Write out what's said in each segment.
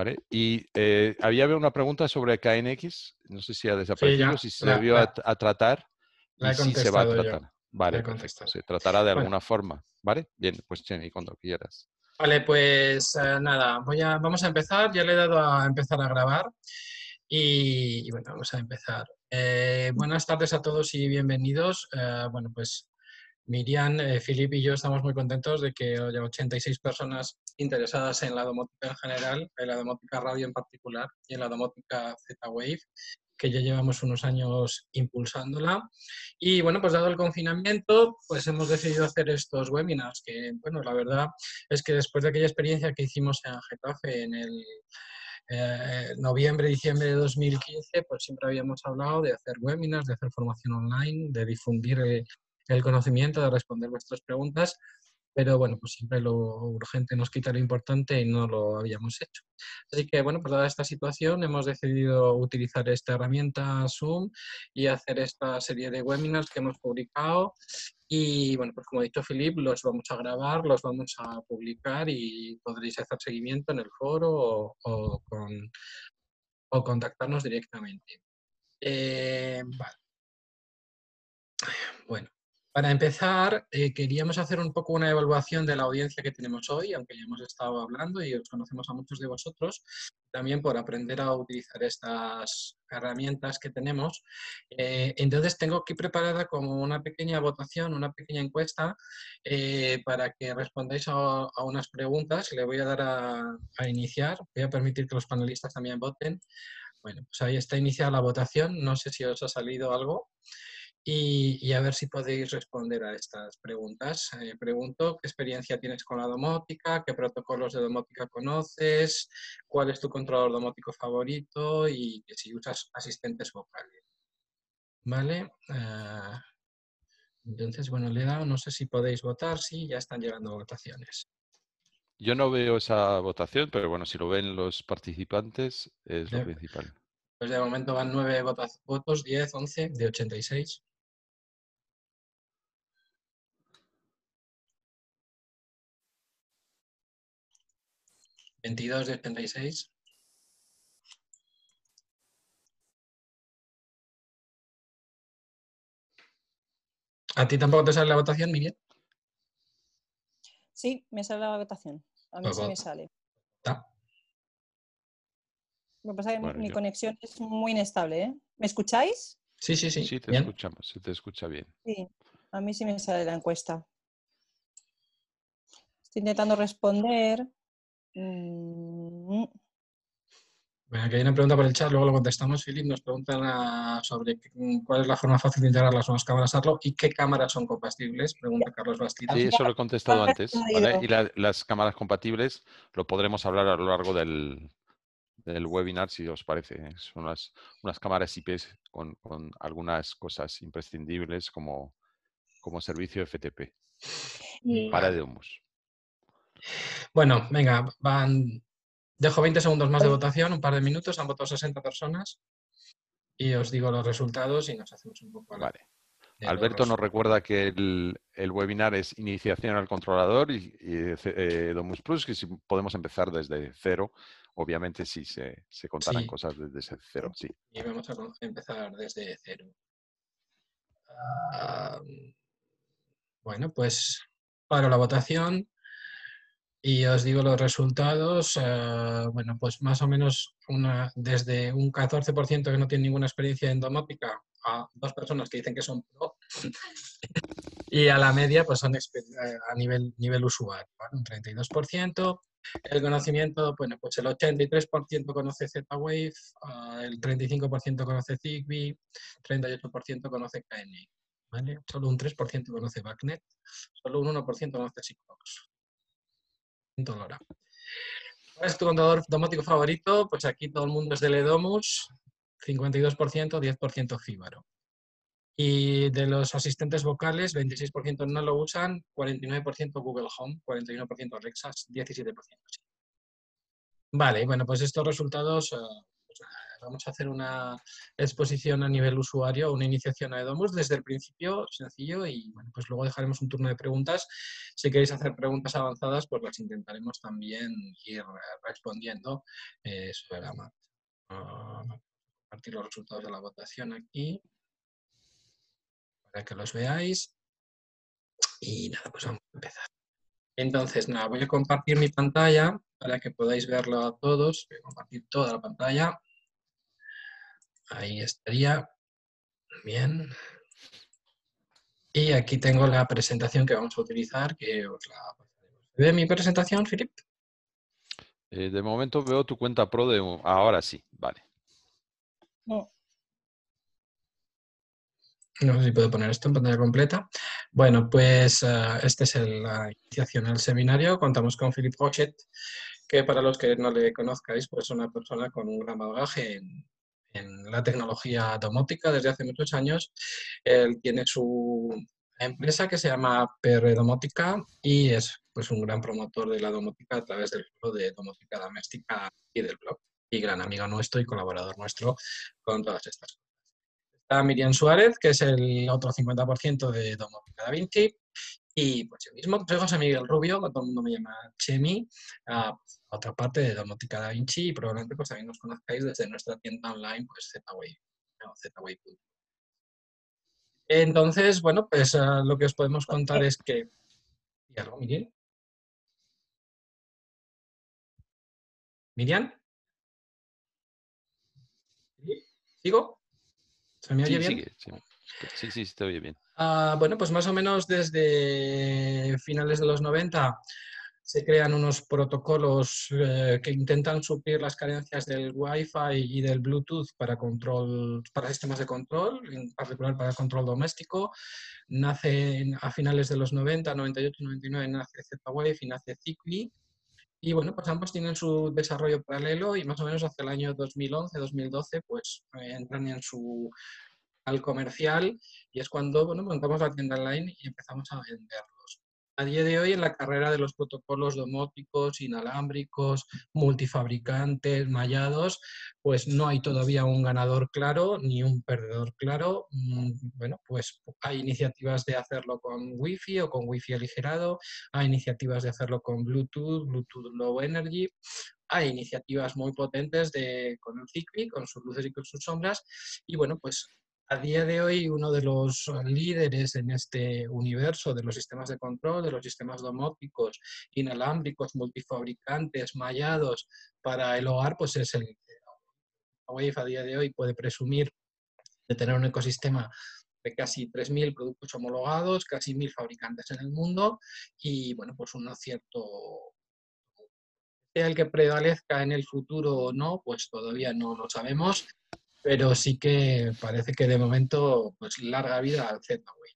¿Vale? Y eh, había una pregunta sobre KNX, no sé si ha desaparecido, si se debió a, tratar y si se va a tratar. Vale, Se tratará de alguna forma. ¿Vale? Bien, pues Jenny, cuando quieras. Vale, pues eh, nada, voy a, vamos a empezar. Ya le he dado a empezar a grabar. Y, bueno, vamos a empezar. Eh, buenas tardes a todos y bienvenidos. bueno, pues Miriam, eh, Filip y yo estamos muy contentos de que haya 86 personas interesadas en la domótica en general, en la domótica radio en particular y en la domótica Z-Wave, que ya llevamos unos años impulsándola. Y bueno, pues dado el confinamiento, pues hemos decidido hacer estos webinars, que bueno, la verdad es que después de aquella experiencia que hicimos en Getafe en el eh, noviembre, diciembre de 2015, pues siempre habíamos hablado de hacer webinars, de hacer formación online, de difundir eh, el conocimiento de responder vuestras preguntas, pero bueno, pues siempre lo urgente nos quita lo importante y no lo habíamos hecho. Así que bueno, pues dada esta situación hemos decidido utilizar esta herramienta Zoom y hacer esta serie de webinars que hemos publicado y bueno, pues como ha dicho Filip, los vamos a grabar, los vamos a publicar y podréis hacer seguimiento en el foro o, con, o contactarnos directamente. Eh, vale. Para empezar, eh, queríamos hacer un poco una evaluación de la audiencia que tenemos hoy, aunque ya hemos estado hablando y os conocemos a muchos de vosotros, también por aprender a utilizar estas herramientas que tenemos. Eh, entonces, tengo aquí preparada como una pequeña votación, una pequeña encuesta eh, para que respondáis a, unas preguntas. Le voy a dar a, a iniciar. Voy a permitir que los panelistas también voten. Bueno, pues ahí está iniciada la votación. No sé si os ha salido algo y, a ver si podéis responder a estas preguntas. Eh, pregunto, ¿qué experiencia tienes con la domótica? ¿Qué protocolos de domótica conoces? ¿Cuál es tu controlador domótico favorito? Y si usas asistentes vocales. ¿Vale? Ah, entonces, bueno, le he dado, no sé si podéis votar, sí, ya están llegando votaciones. Yo no veo esa votación, pero bueno, si lo ven los participantes, es lo principal. Pues de momento van nueve votos, 10, 11 de 86. 22 de 86. ¿A ti tampoco te sale la votación, Miguel? Sí, me sale la votación. A mí pues sí me sale. Lo que pasa es que mi conexión es muy inestable. ¿eh? ¿Me escucháis? Sí, sí, sí. Sí, te escuchamos, se te escucha bien. Sí, a mí sí me sale la encuesta. Estoy intentando responder. Mm. Bueno, aquí hay una pregunta por el chat, luego lo contestamos. Philip nos preguntan sobre cuál es la forma fácil de integrar las nuevas cámaras ARLO y qué cámaras son compatibles, pregunta Carlos Bastidas. Sí, eso lo he contestado antes. Y las cámaras compatibles lo podremos hablar a lo largo del, webinar, si os parece. Son unas, unas cámaras IP con, algunas cosas imprescindibles como, como servicio FTP para Deomus. Bueno, venga, van. Dejo 20 segundos más de votación, un par de minutos, han votado 60 personas y os digo los resultados y nos hacemos un poco. Vale. Alberto nos recuerda que el, webinar es iniciación al controlador y, eh, Domus Plus, que si podemos empezar desde cero, obviamente si se, se contarán cosas desde cero, sí. Y vamos a empezar desde cero. Ah, bueno, pues para la votación. Y os digo los resultados, eh, bueno, pues más o menos una, desde un 14% que no tiene ninguna experiencia en domótica a dos personas que dicen que son pro y a la media pues son eh, a nivel, nivel usuario, un 32%. El conocimiento, bueno, pues el 83% conoce Z-Wave, ah, el 35% conoce Zigbee, 38% conoce KNX, ¿vale? Solo un 3% conoce BACnet, solo un 1% conoce Sigfox. ¿Cuál es tu contador domótico favorito? Pues aquí todo el mundo es de Ledomus, 52%, 10% Fíbaro. Y de los asistentes vocales, 26% no lo usan, 49% Google Home, 41% Alexa, 17% sí. Vale, bueno, pues estos resultados, eh, vamos a hacer una exposición a nivel usuario, una iniciación a Edomus desde el principio, sencillo, y bueno, pues luego dejaremos un turno de preguntas. Si queréis hacer preguntas avanzadas, pues las intentaremos también ir respondiendo eh, sobre la marcha. Uh, compartir los resultados de la votación aquí para que los veáis. Y nada, pues vamos a empezar. Entonces, nada, voy a compartir mi pantalla para que podáis verlo a todos. Voy a compartir toda la pantalla. Ahí estaría. Bien. Y aquí tengo la presentación que vamos a utilizar, que os la ¿Ve mi presentación, Filip? Eh, de momento veo tu cuenta pro de... Ahora sí, vale. No. No sé si puedo poner esto en pantalla completa. Bueno, pues uh, este es el, la iniciación al seminario. Contamos con Philip Rochet, que para los que no le conozcáis, pues es una persona con un gran bagaje en, en, la tecnología domótica desde hace muchos años. Él tiene su empresa que se llama PR Domótica y es pues un gran promotor de la domótica a través del foro de domótica doméstica y del blog. Y gran amigo nuestro y colaborador nuestro con todas estas cosas. Miriam Suárez, que es el otro 50% de Domótica Da Vinci, y pues yo mismo, soy José Miguel Rubio, todo el mundo me llama Chemi, a otra parte de Domótica Da Vinci, y probablemente pues también nos conozcáis desde nuestra tienda online, pues ZWay, Entonces, bueno, pues uh, lo que os podemos contar es que... ¿Y algo, Miriam? ¿Miriam? ¿Sigo? ¿Se me oye bien? sí. sí, sí, oye bien. Ah, bueno, pues más o menos desde finales de los 90 se crean unos protocolos eh, que intentan suplir las carencias del Wi-Fi y del Bluetooth para, control, para sistemas de control, en particular para control doméstico. Nace a finales de los 90, 98, 99, nace Z-Wave y nace Zigbee. Y bueno, pues ambos tienen su desarrollo paralelo y más o menos hacia el año 2011-2012 pues eh, entran en su al comercial y es cuando bueno, montamos la tienda online y empezamos a venderlos a día de hoy en la carrera de los protocolos domóticos, inalámbricos, multifabricantes, mallados, pues no hay todavía un ganador claro ni un perdedor claro. Mm, bueno, pues hay iniciativas de hacerlo con Wi-Fi o con Wi-Fi aligerado, hay iniciativas de hacerlo con Bluetooth, Bluetooth Low Energy, hay iniciativas muy potentes de, con el Zigbee, con sus luces y con sus sombras, y bueno, pues a día de hoy uno de los líderes en este universo de los sistemas de control, de los sistemas domóticos, inalámbricos, multifabricantes, mallados para el hogar, pues es el Wave a día de hoy puede presumir de tener un ecosistema de casi 3.000 productos homologados, casi 1.000 fabricantes en el mundo y, bueno, pues un cierto sea el que prevalezca en el futuro o no, pues todavía no lo sabemos, pero sí que parece que de momento, pues larga vida al Z-Way.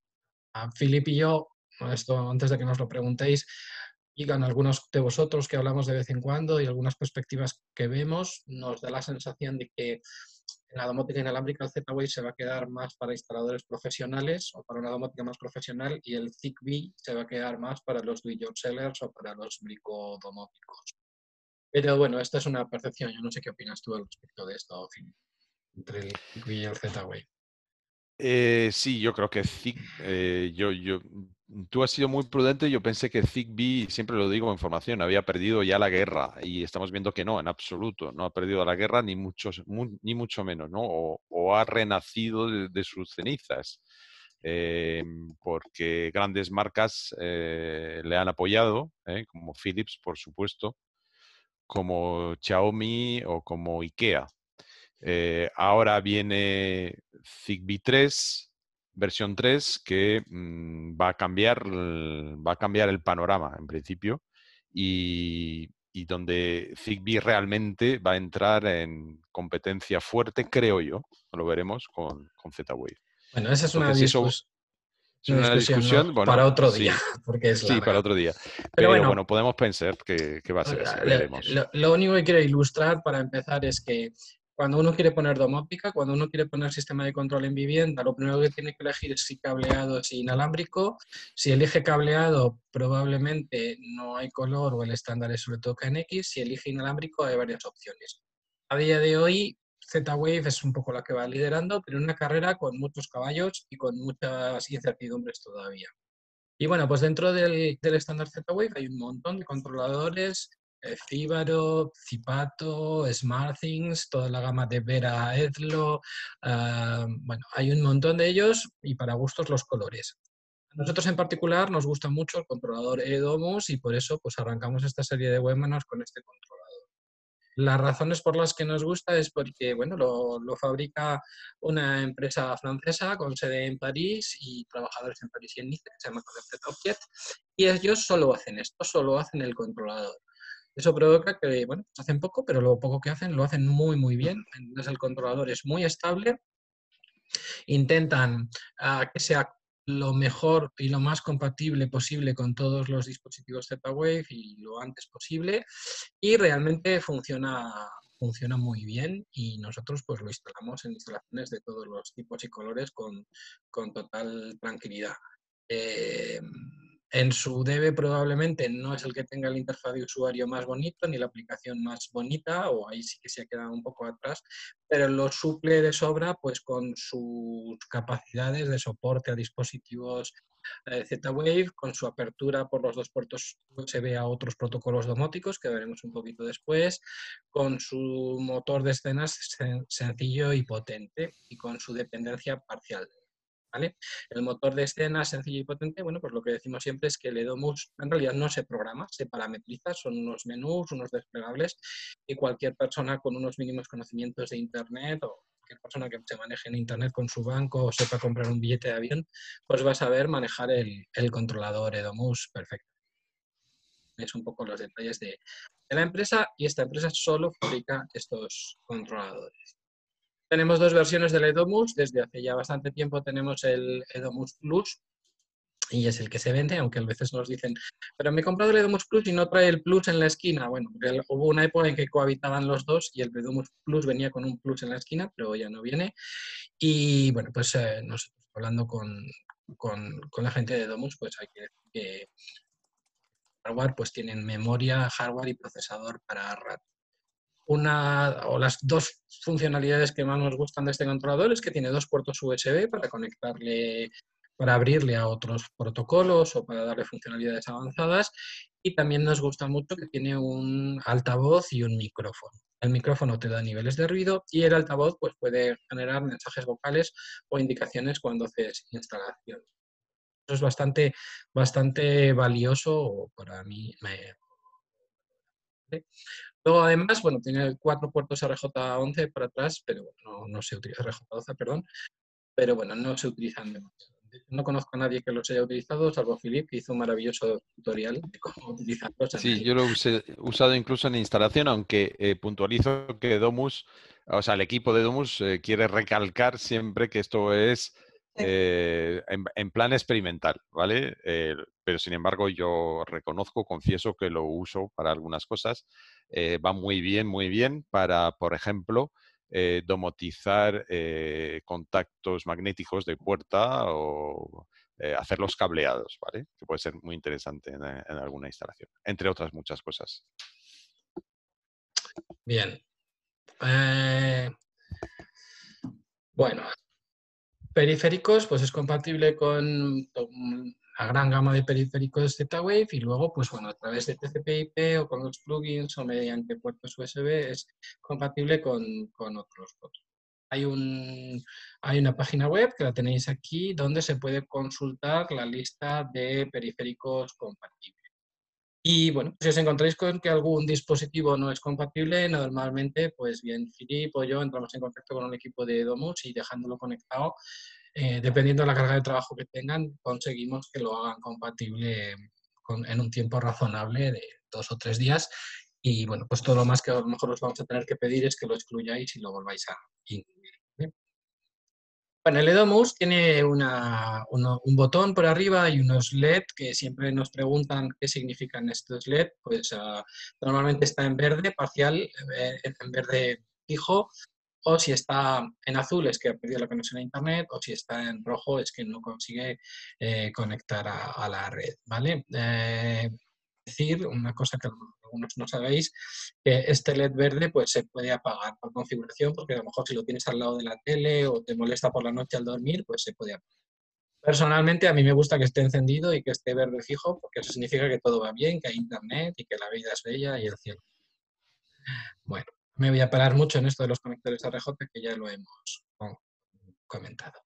A Philip y yo, esto antes de que nos lo preguntéis, con algunos de vosotros que hablamos de vez en cuando y algunas perspectivas que vemos, nos da la sensación de que en la domótica inalámbrica el Z-Wave se va a quedar más para instaladores profesionales o para una domótica más profesional y el Zigbee se va a quedar más para los do-it-yourselfers o para los bricodomóticos. Pero bueno, esta es una percepción. Yo no sé qué opinas tú al respecto de esto, Philip entre el Zigbee y el Z-Wave. Eh, sí, yo creo que Zig, eh, yo, yo, tú has sido muy prudente. Yo pensé que Zigbee, siempre lo digo en formación, había perdido ya la guerra y estamos viendo que no, en absoluto, no ha perdido la guerra ni mucho, ni mucho menos, ¿no? O, ha renacido de, sus cenizas. Eh, porque grandes marcas le han apoyado, como Philips, por supuesto, como Xiaomi o como IKEA. Eh, ahora viene Zigbee 3, versión 3, que mm, va, a cambiar, va a cambiar el panorama en principio y, donde Zigbee realmente va a entrar en competencia fuerte, creo yo, lo veremos con, con Z-Wave. Bueno, esa es una, discusión, para otro día. Porque sí, para otro día. Pero, bueno, podemos pensar que, va a ser así. lo, único que quiero ilustrar para empezar es que cuando uno quiere poner domótica, cuando uno quiere poner sistema de control en vivienda, lo primero que tiene que elegir es si cableado o si inalámbrico. Si elige cableado, probablemente no hay color o el estándar es sobre todo KNX. Si elige inalámbrico, hay varias opciones. A día de hoy, Z-Wave es un poco la que va liderando, pero una carrera con muchos caballos y con muchas incertidumbres todavía. Y bueno, pues dentro del, estándar Z-Wave hay un montón de controladores, eh, Fibaro, Zipato, SmartThings, toda la gama de Vera Edlo, ah, bueno, hay un montón de ellos y para gustos los colores. Nosotros en particular nos gusta mucho el controlador eDomus y por eso pues arrancamos esta serie de webinars con este controlador. Las razones por las que nos gusta es porque bueno, lo, fabrica una empresa francesa con sede en París y trabajadores en París y en Nice, se llama Connected Object, y ellos solo hacen esto, solo hacen el controlador. Eso provoca que, bueno, pues hacen poco, pero lo poco que hacen lo hacen muy, muy bien. Entonces el controlador es muy estable. Intentan ah, que sea lo mejor y lo más compatible posible con todos los dispositivos Z-Wave y lo antes posible y realmente funciona, funciona muy bien y nosotros pues lo instalamos en instalaciones de todos los tipos y colores con, total tranquilidad. Eh, en su debe probablemente no es el que tenga el interfaz de usuario más bonito ni la aplicación más bonita, o ahí sí que se ha quedado un poco atrás, pero lo suple de sobra pues con sus capacidades de soporte a dispositivos eh, Z-Wave, con su apertura por los dos puertos USB a otros protocolos domóticos que veremos un poquito después, con su motor de escenas sencillo y potente y con su dependencia parcial el motor de escena sencillo y potente, bueno, pues lo que decimos siempre es que el Edomus en realidad no se programa, se parametriza, son unos menús, unos desplegables y cualquier persona con unos mínimos conocimientos de Internet o cualquier persona que se maneje en Internet con su banco o sepa comprar un billete de avión, pues va a saber manejar el, controlador Edomus perfecto. Es un poco los detalles de la empresa y esta empresa solo fabrica estos controladores. Tenemos dos versiones del Edomus. Desde hace ya bastante tiempo tenemos el Edomus Plus y es el que se vende, aunque a veces nos dicen, pero me he comprado el Edomus Plus y no trae el Plus en la esquina. Bueno, hubo una época en que cohabitaban los dos y el Edomus Plus venía con un Plus en la esquina, pero ya no viene. Y bueno, pues eh, nosotros hablando con, con, la gente de Edomus, pues hay que decir que hardware pues tienen memoria, hardware y procesador para rato una o las dos funcionalidades que más nos gustan de este controlador es que tiene dos puertos USB para conectarle, para abrirle a otros protocolos o para darle funcionalidades avanzadas y también nos gusta mucho que tiene un altavoz y un micrófono. El micrófono te da niveles de ruido y el altavoz pues, puede generar mensajes vocales o indicaciones cuando haces instalación. Eso es bastante, bastante valioso para mí. Luego, además, bueno, tiene cuatro puertos RJ11 por atrás, pero no, no se utiliza RJ12, perdón, pero bueno, no se utilizan demasiado. No conozco a nadie que los haya utilizado, salvo Philip, que hizo un maravilloso tutorial de cómo utilizarlos. Sí, yo lo he usado incluso en instalación, aunque eh, puntualizo que Domus, o sea, el equipo de Domus eh, quiere recalcar siempre que esto es eh, en, plan experimental, ¿vale? pero sin embargo yo reconozco, confieso que lo uso para algunas cosas. Eh, va muy bien, muy bien para, por ejemplo, eh, domotizar contactos magnéticos de puerta o hacerlos cableados, ¿vale? Que puede ser muy interesante en, en alguna instalación, entre otras muchas cosas. Bien. Bueno, Periféricos, pues es compatible con la gran gama de periféricos Z-Wave y luego, pues bueno, a través de TCP/IP o con los plugins o mediante puertos USB es compatible con, otros. Hay, un, hay una página web que la tenéis aquí donde se puede consultar la lista de periféricos compatibles. Y bueno, si os encontráis con que algún dispositivo no es compatible, normalmente, pues bien, Filip o yo entramos en contacto con un equipo de Domus y dejándolo conectado, eh, dependiendo de la carga de trabajo que tengan, conseguimos que lo hagan compatible en un tiempo razonable de dos o tres días. Y bueno, pues todo lo más que a lo mejor os vamos a tener que pedir es que lo excluyáis y lo volváis a incluir. Bueno, el Edomus tiene un botón por arriba y unos LED que siempre nos preguntan qué significan estos LED. Pues ah, normalmente está en verde parcial, eh, en verde fijo, o si está en azul es que ha perdido la conexión a Internet, o si está en rojo es que no consigue eh, conectar a, la red. ¿vale? Eh, decir una cosa que algunos no sabéis, este LED verde pues se puede apagar por configuración, porque a lo mejor si lo tienes al lado de la tele o te molesta por la noche al dormir, pues se puede apagar. Personalmente a mí me gusta que esté encendido y que esté verde fijo, porque eso significa que todo va bien, que hay internet y que la vida es bella y el cielo. Bueno, me voy a parar mucho en esto de los conectores RJ, que ya lo hemos comentado.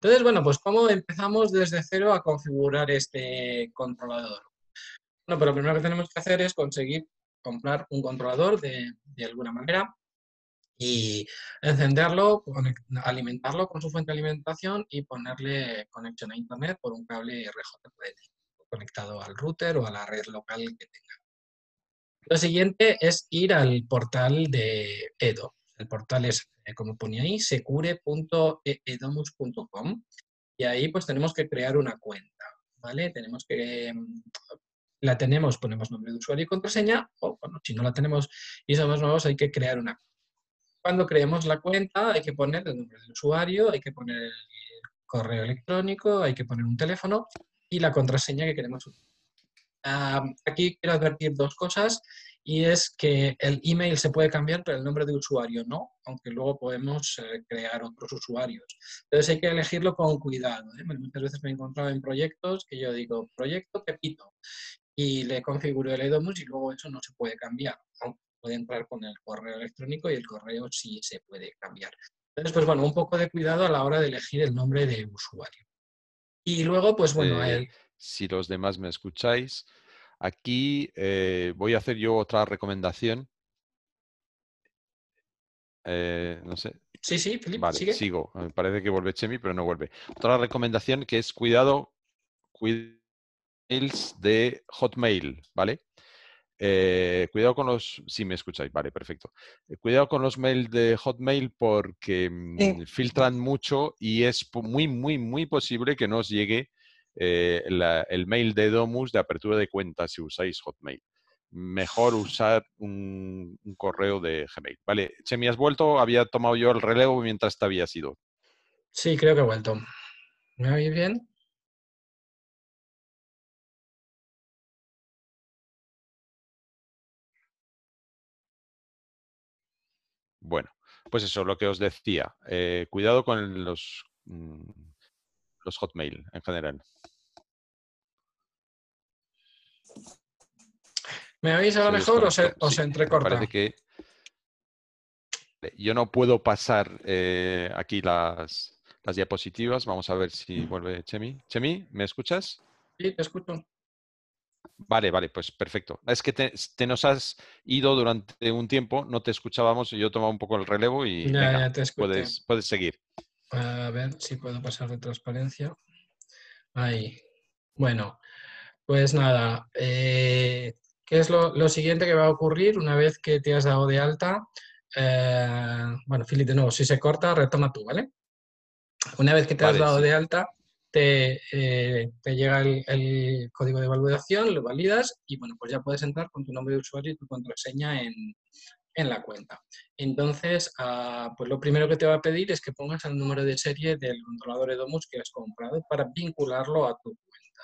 Entonces, bueno, pues ¿cómo empezamos desde cero a configurar este controlador? Bueno, pero lo primero que tenemos que hacer es conseguir comprar un controlador de, de alguna manera y encenderlo, alimentarlo con su fuente de alimentación y ponerle conexión a internet por un cable RJPD conectado al router o a la red local que tenga. Lo siguiente es ir al portal de Edo. El portal es, eh, como ponía ahí, secure.edomus.com y ahí pues tenemos que crear una cuenta, ¿vale? Tenemos que, mm, la tenemos, ponemos nombre de usuario y contraseña, o bueno, si no la tenemos y somos nuevos hay que crear una cuando creemos la cuenta hay que poner el nombre del usuario, hay que poner el correo electrónico, hay que poner un teléfono y la contraseña que queremos aquí quiero advertir dos cosas y es que el email se puede cambiar, pero el nombre de usuario no, aunque luego podemos eh, crear otros usuarios. Entonces hay que elegirlo con cuidado. ¿eh? Muchas veces me he encontrado en proyectos que yo digo, proyecto Pepito, y le configuro el EDOMUS y luego eso no se puede cambiar, puede entrar con el correo electrónico y el correo sí se puede cambiar. Entonces, pues bueno, un poco de cuidado a la hora de elegir el nombre de usuario. Y luego, pues bueno, eh, si los demás me escucháis, aquí eh, voy a hacer yo otra recomendación. Eh, no sé. Sí, sí, Felipe, vale, sigo. Me parece que vuelve Chemi, pero no vuelve. Otra recomendación que es cuidado, cuidado de Hotmail, ¿vale? Eh, cuidado con los, si me escucháis, vale, perfecto. Eh, cuidado con los mails de Hotmail porque mm, filtran mucho y es muy, muy, muy posible que no os llegue eh, el mail de Domus de apertura de cuenta si usáis Hotmail. Mejor usar un, correo de Gmail. Vale, Chemi, ¿has vuelto? Había tomado yo el relevo mientras te habías ido. Sí, creo que he vuelto. ¿Me oís bien? Bueno, pues eso, lo que os decía. Eh, cuidado con los, mm, los Hotmail en general. ¿Me oís ahora mejor o se, o entrecorta? parece que yo no puedo pasar eh, aquí las, las diapositivas. Vamos a ver si vuelve Chemi. Chemi, ¿me escuchas? Sí, te escucho. Vale, vale, pues perfecto. Es que te, nos has ido durante un tiempo, no te escuchábamos y yo tomaba un poco el relevo y puedes, puedes seguir. A ver si puedo pasar de transparencia. Ahí. Bueno, pues nada, eh, ¿qué es lo, siguiente que va a ocurrir una vez que te has dado de alta? Eh, bueno, Fili, de nuevo, si se corta, retoma tú, ¿vale? Una vez que te has dado de alta, eh, te, llega el, código de validación, lo validas y bueno, pues ya puedes entrar con tu nombre de usuario y tu contraseña en, la cuenta. Entonces, ah, pues lo primero que te va a pedir es que pongas el número de serie del controlador Edomus que has comprado para vincularlo a tu cuenta.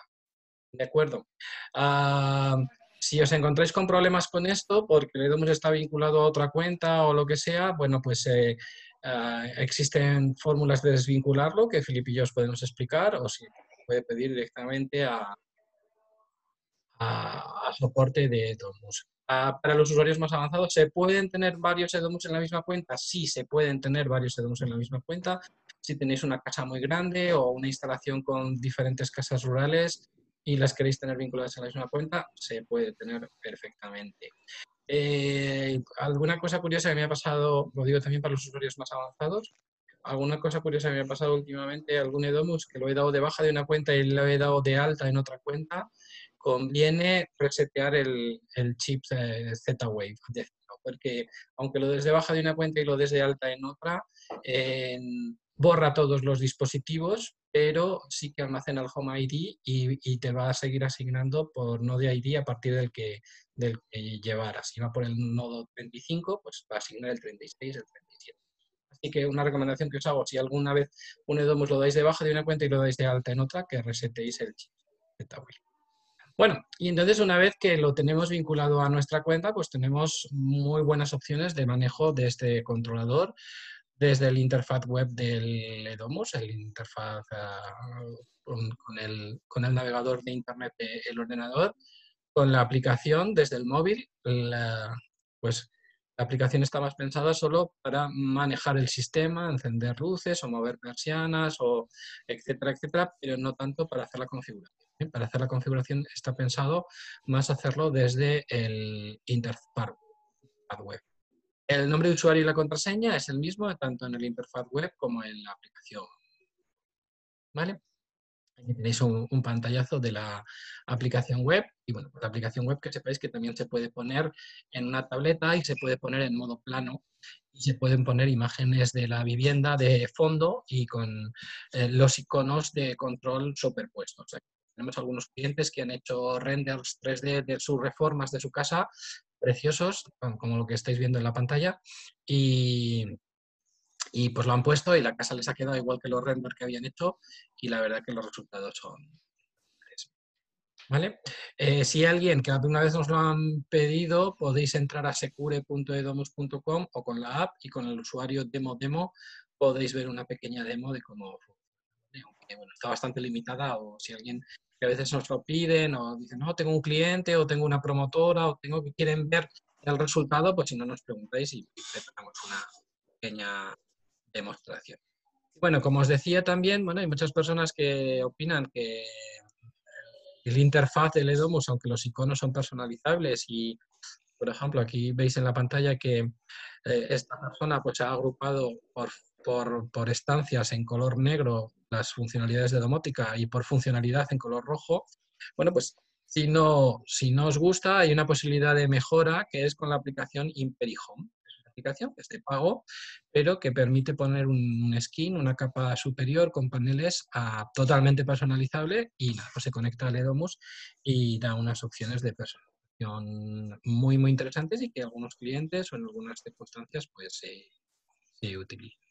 ¿De acuerdo? Ah, si os encontráis con problemas con esto, porque el Edomus está vinculado a otra cuenta o lo que sea, bueno, pues eh, Ah, existen fórmulas de desvincularlo que Filip y yo os podemos explicar o si puede pedir directamente a, a, soporte de Edomus. Ah, para los usuarios más avanzados, ¿se pueden tener varios Edomus en la misma cuenta? Sí, se pueden tener varios Edomus en la misma cuenta. Si tenéis una casa muy grande o una instalación con diferentes casas rurales y las queréis tener vinculadas en la misma cuenta, se puede tener perfectamente. Eh, alguna cosa curiosa que me ha pasado, lo digo también para los usuarios más avanzados, alguna cosa curiosa que me ha pasado últimamente, algún Edomus que lo he dado de baja de una cuenta y lo he dado de alta en otra cuenta, conviene resetear el, chip Z-Wave, porque aunque lo des de baja de una cuenta y lo des de alta en otra, borra todos los dispositivos, pero sí que almacena el Home ID y, te va a seguir asignando por nodo ID a partir del que, del que llevaras. Si va por el nodo 35, pues va a asignar el 36, el 37. Así que una recomendación que os hago, si alguna vez un EDOMUS lo dais de baja de una cuenta y lo dais de alta en otra, que resetéis el chip. Bueno, y entonces una vez que lo tenemos vinculado a nuestra cuenta, pues tenemos muy buenas opciones de manejo de este controlador desde el interfaz web del Edomus, el interfaz ah, con, el, navegador de Internet del ordenador, con la aplicación desde el móvil, pues la aplicación está más pensada solo para manejar el sistema, encender luces o mover persianas, o etcétera, etcétera, pero no tanto para hacer la configuración. ¿Eh? Para hacer la configuración está pensado más hacerlo desde el interfaz web. El nombre de usuario y la contraseña es el mismo tanto en el interfaz web como en la aplicación. ¿Vale? Aquí tenéis un, pantallazo de la aplicación web. Y bueno, pues la aplicación web que sepáis que también se puede poner en una tableta y se puede poner en modo plano. Y se pueden poner imágenes de la vivienda de fondo y con eh, los iconos de control superpuestos. Tenemos algunos clientes que han hecho renders 3D de sus reformas de su casa preciosos, como lo que estáis viendo en la pantalla, y, y pues lo han puesto y la casa les ha quedado igual que los renders que habían hecho y la verdad que los resultados son... ¿Vale? Eh, si alguien que alguna vez nos lo han pedido, podéis entrar a secure.edomus.com o con la app y con el usuario demo demo podéis ver una pequeña demo de cómo funciona. Está bastante limitada o si alguien que a veces nos lo piden o dicen, no, tengo un cliente o tengo una promotora o tengo que quieren ver el resultado, pues si no nos preguntáis y preparamos una pequeña demostración. Bueno, como os decía también, bueno, hay muchas personas que opinan que el interfaz del Edomus, aunque los iconos son personalizables y, por ejemplo, aquí veis en la pantalla que eh, esta persona pues, ha agrupado por, por, por estancias en color negro las funcionalidades de domótica y por funcionalidad en color rojo, bueno, pues si no, si no os gusta, hay una posibilidad de mejora que es con la aplicación ImperiHome. Es una aplicación que es de pago, pero que permite poner un, skin, una capa superior con paneles a, totalmente personalizable y nada, pues se conecta al Edomus y da unas opciones de personalización muy, muy interesantes y que algunos clientes o en algunas circunstancias pues se, se utilizan.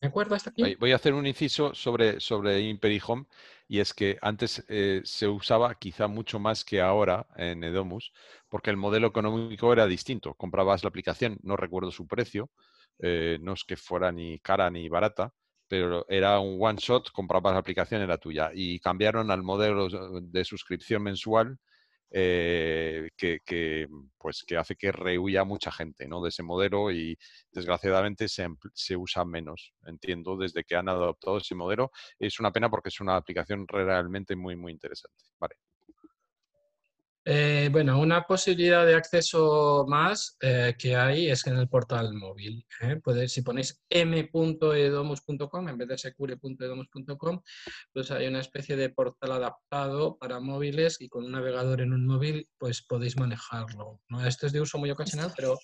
¿De acuerdo hasta aquí? Voy a hacer un inciso sobre, sobre ImperiHome y es que antes eh, se usaba quizá mucho más que ahora en Edomus porque el modelo económico era distinto. Comprabas la aplicación, no recuerdo su precio, eh, no es que fuera ni cara ni barata, pero era un one shot, comprabas la aplicación, era tuya. Y cambiaron al modelo de suscripción mensual eh, que, pues, que hace que rehuya mucha gente ¿no? de ese modelo y desgraciadamente se, se, usa menos, entiendo, desde que han adoptado ese modelo. Es una pena porque es una aplicación realmente muy, muy interesante. Vale. Eh, bueno, una posibilidad de acceso más eh, que hay es en el portal móvil. ¿eh? si ponéis m.edomus.com en vez de secure.edomus.com, pues hay una especie de portal adaptado para móviles y con un navegador en un móvil pues podéis manejarlo. ¿no? Esto es de uso muy ocasional, pero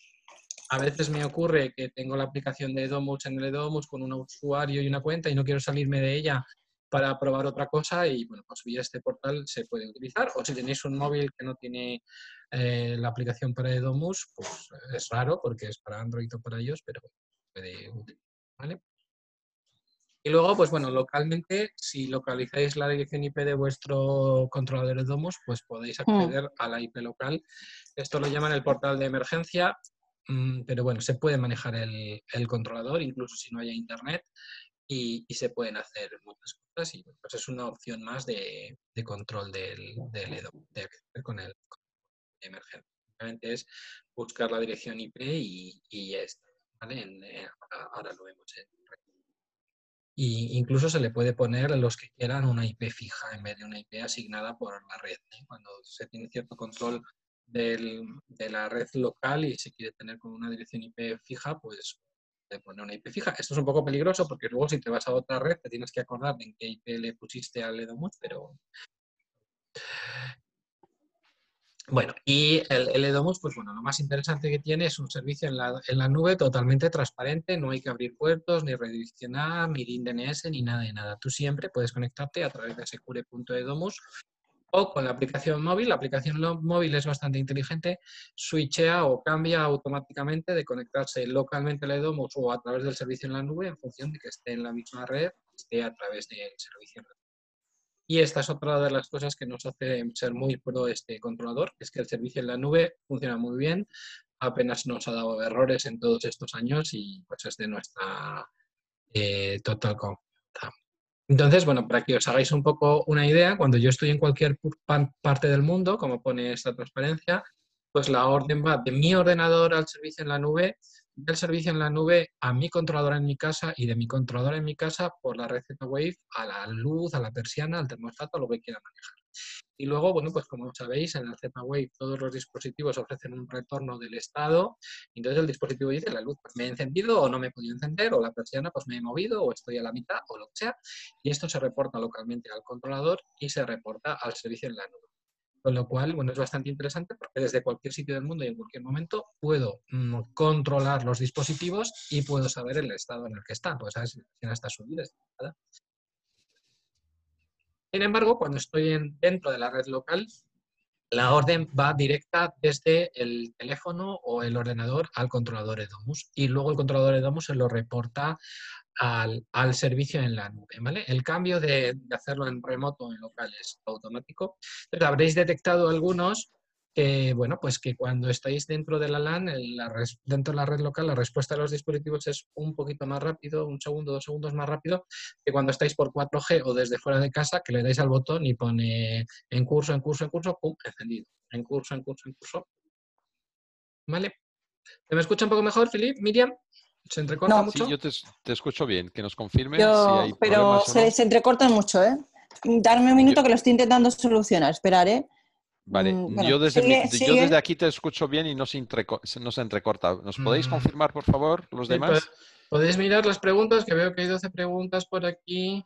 a veces me ocurre que tengo la aplicación de Edomus en el Edomus con un usuario y una cuenta y no quiero salirme de ella para probar otra cosa y bueno, pues vía este portal se puede utilizar. O si tenéis un móvil que no tiene eh, la aplicación para Edomus, pues es raro porque es para Android o para ellos, pero puede utilizar. ¿vale? Y luego, pues bueno, localmente, si localizáis la dirección IP de vuestro controlador Edomus, pues podéis hmm. acceder a la IP local. Esto lo llaman el portal de emergencia, mm, pero bueno, se puede manejar el, el controlador, incluso si no haya internet y, se pueden hacer muchas cosas y pues es una opción más de, control del, del EDO, de acceder con el. Simplemente es buscar la dirección IP y, y ya está. ¿vale? Eh, ahora, lo vemos y incluso se le puede poner a los que quieran una IP fija en vez de una IP asignada por la red. ¿eh? Cuando se tiene cierto control del, de la red local y se quiere tener con una dirección IP fija, pues de poner una IP fija. Esto es un poco peligroso porque luego si te vas a otra red te tienes que acordar de en qué IP le pusiste al Edomus, pero... Bueno, y el, el, Edomus, pues bueno, lo más interesante que tiene es un servicio en la, en la nube totalmente transparente, no hay que abrir puertos, ni redireccionar, ni DNS, ni nada de nada. Tú siempre puedes conectarte a través de secure.edomus o con la aplicación móvil. La aplicación móvil es bastante inteligente, switchea o cambia automáticamente de conectarse localmente a la Edomus o a través del servicio en la nube en función de que esté en la misma red, esté a través del servicio en la nube. Y esta es otra de las cosas que nos hace ser muy pro este controlador, es que el servicio en la nube funciona muy bien, apenas nos ha dado errores en todos estos años y pues es de nuestra eh, total confianza. Entonces, bueno, para que os hagáis un poco una idea, cuando yo estoy en cualquier parte del mundo, como pone esta transparencia, pues la orden va de mi ordenador al servicio en la nube, del servicio en la nube a mi controlador en mi casa y de mi controlador en mi casa por la red Z-Wave a la luz, a la persiana, al termostato, lo que quiera manejar. Y luego, bueno, pues como sabéis, en la Z-Wave todos los dispositivos ofrecen un retorno del estado. Entonces el dispositivo dice, la luz pues, me he encendido o no me he podido encender, o la persiana pues me he movido o estoy a la mitad o lo que sea. Y esto se reporta localmente al controlador y se reporta al servicio en la nube. Con lo cual, bueno, es bastante interesante porque desde cualquier sitio del mundo y en cualquier momento puedo mm, controlar los dispositivos y puedo saber el estado en el que están. Pues sabes si está subido, está Sin embargo, cuando estoy dentro de la red local, la orden va directa desde el teléfono o el ordenador al controlador EDOMUS y luego el controlador EDOMUS se lo reporta al, servicio en la nube. ¿vale? El cambio de, hacerlo en remoto o en local es automático. Pero habréis detectado algunos que, bueno, pues que cuando estáis dentro de la LAN, dentro de la red local, la respuesta de los dispositivos es un poquito más rápido, un segundo, dos segundos más rápido que cuando estáis por 4G o desde fuera de casa, que le dais al botón y pone en curso, en curso, en curso, pum, encendido. En curso, en curso, en curso. ¿Vale? ¿Se me escucha un poco mejor, Filip? Miriam? ¿Se entrecorta mucho? Sí, yo te, escucho bien. Que nos confirme si hay Pero se, se, entrecortan mucho, ¿eh? Darme un minuto que lo estoy intentando solucionar. Esperar, ¿eh? Vale, mm, yo, desde aquí te escucho bien y no se, no se entrecorta. ¿Nos podéis mm. confirmar, por favor, los demás? Podéis mirar las preguntas, que veo que hay 12 preguntas por aquí.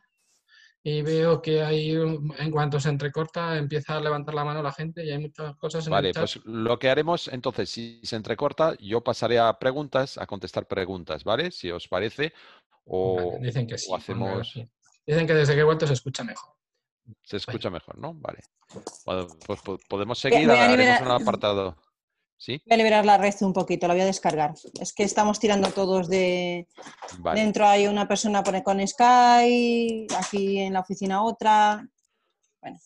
Y veo que hay, en cuanto se entrecorta, empieza a levantar la mano la gente y hay muchas cosas en vale, el chat. pues lo que haremos, entonces, si se entrecorta, yo pasaré a preguntas, a contestar preguntas, ¿vale? Si os parece. O, dicen que sí. hacemos... Dicen que desde que he vuelto se escucha mejor. Se escucha mejor, ¿no? Vale. Pues podemos seguir, haremos un apartado. ¿Sí? Voy a liberar la red un poquito, la voy a descargar. Es que estamos tirando todos de... Dentro hay una persona con Sky, aquí en la oficina otra. Bueno.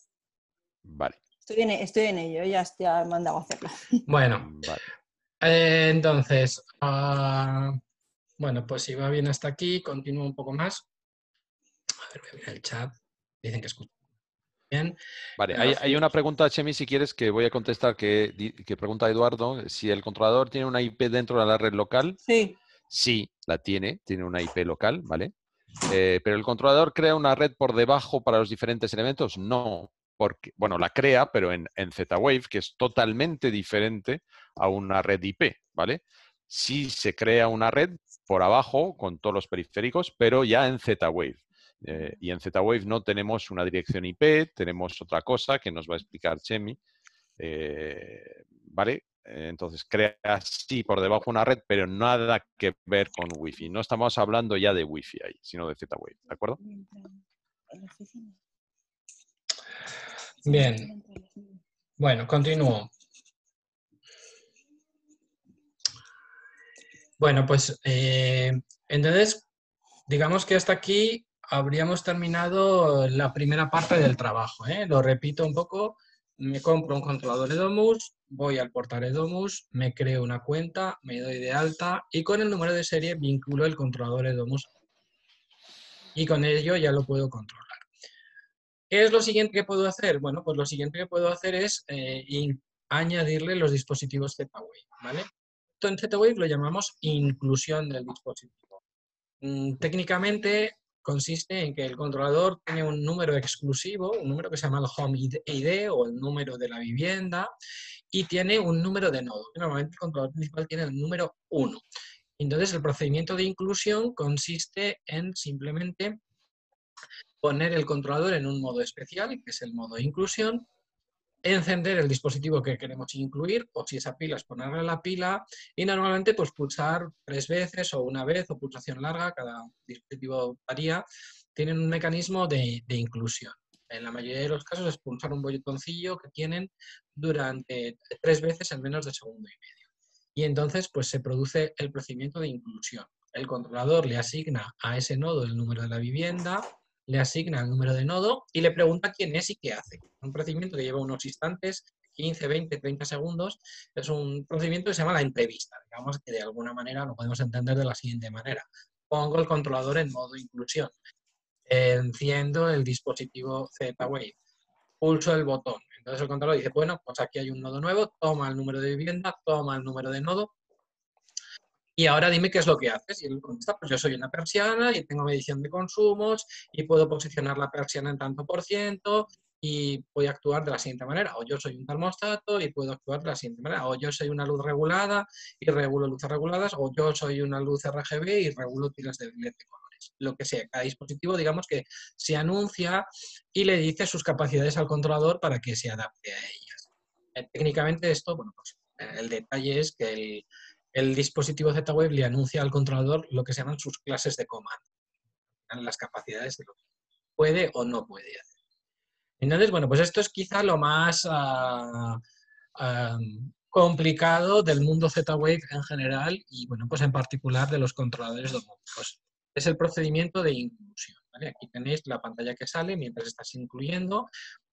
Vale. Estoy en, estoy en ello, ya, he mandado a hacerlo. Bueno. Eh, entonces, ah, bueno, pues si va bien hasta aquí, continúo un poco más. A ver, voy a ver el chat. Dicen que escucha Bien. Vale, hay, una pregunta, Chemi, si quieres, que voy a contestar, que, pregunta Eduardo, si el controlador tiene una IP dentro de la red local. Sí. Sí, la tiene, tiene una IP local, ¿vale? Eh, pero el controlador crea una red por debajo para los diferentes elementos. No, porque, bueno, la crea, pero en, en Z-Wave, que es totalmente diferente a una red IP, ¿vale? Sí se crea una red por abajo con todos los periféricos, pero ya en Z-Wave. Eh, y en Z-Wave no tenemos una dirección IP, tenemos otra cosa que nos va a explicar Chemi. Eh, ¿Vale? Entonces crea sí por debajo una red, pero nada que ver con Wi-Fi. No estamos hablando ya de Wi-Fi ahí, sino de Z-Wave. ¿De acuerdo? Bien. Bueno, continúo. Bueno, pues eh, entonces, digamos que hasta aquí habríamos terminado la primera parte del trabajo. ¿eh? Lo repito un poco, me compro un controlador Edomus, voy al portal Edomus, me creo una cuenta, me doy de alta y con el número de serie vinculo el controlador Edomus y con ello ya lo puedo controlar. ¿Qué es lo siguiente que puedo hacer? Bueno, pues lo siguiente que puedo hacer es eh, añadirle los dispositivos Z-Wave. ¿vale? en Z-Wave lo llamamos inclusión del dispositivo. Mm, técnicamente consiste en que el controlador tiene un número exclusivo, un número que se llama el home ID o el número de la vivienda, y tiene un número de nodo. Normalmente el controlador principal tiene el número 1. Entonces el procedimiento de inclusión consiste en simplemente poner el controlador en un modo especial, que es el modo de inclusión, encender el dispositivo que queremos incluir o si esa pila es ponerle la pila y normalmente pues pulsar tres veces o una vez o pulsación larga, cada dispositivo varía, tienen un mecanismo de, inclusión. En la mayoría de los casos es pulsar un botoncillo que tienen durante tres veces en menos de segundo y medio. Y entonces pues se produce el procedimiento de inclusión. El controlador le asigna a ese nodo el número de la vivienda, le asigna el número de nodo y le pregunta quién es y qué hace. Un procedimiento que lleva unos instantes, 15, 20, 30 segundos, es un procedimiento que se llama la entrevista. Digamos que de alguna manera lo podemos entender de la siguiente manera. Pongo el controlador en modo inclusión. Enciendo el dispositivo Z-Wave. Pulso el botón. Entonces el controlador dice, bueno, pues aquí hay un nodo nuevo, toma el número de vivienda, toma el número de nodo, y ahora dime qué es lo que haces. Y él contesta, pues yo soy una persiana y tengo medición de consumos y puedo posicionar la persiana en tanto por ciento y voy a actuar de la siguiente manera. O yo soy un termostato y puedo actuar de la siguiente manera. O yo soy una luz regulada y regulo luces reguladas. O yo soy una luz RGB y regulo tiras de LED de colores. Lo que sea. Cada dispositivo, digamos que se anuncia y le dice sus capacidades al controlador para que se adapte a ellas. Eh, técnicamente esto, bueno, pues el detalle es que el, el dispositivo Z-Wave le anuncia al controlador lo que se llaman sus clases de comando, las capacidades de lo que puede o no puede hacer. Entonces, bueno, pues esto es quizá lo más ah, ah, complicado del mundo Z-Wave en general y, bueno, pues en particular de los controladores domóticos. Es el procedimiento de inclusión. Aquí tenéis la pantalla que sale mientras estás incluyendo.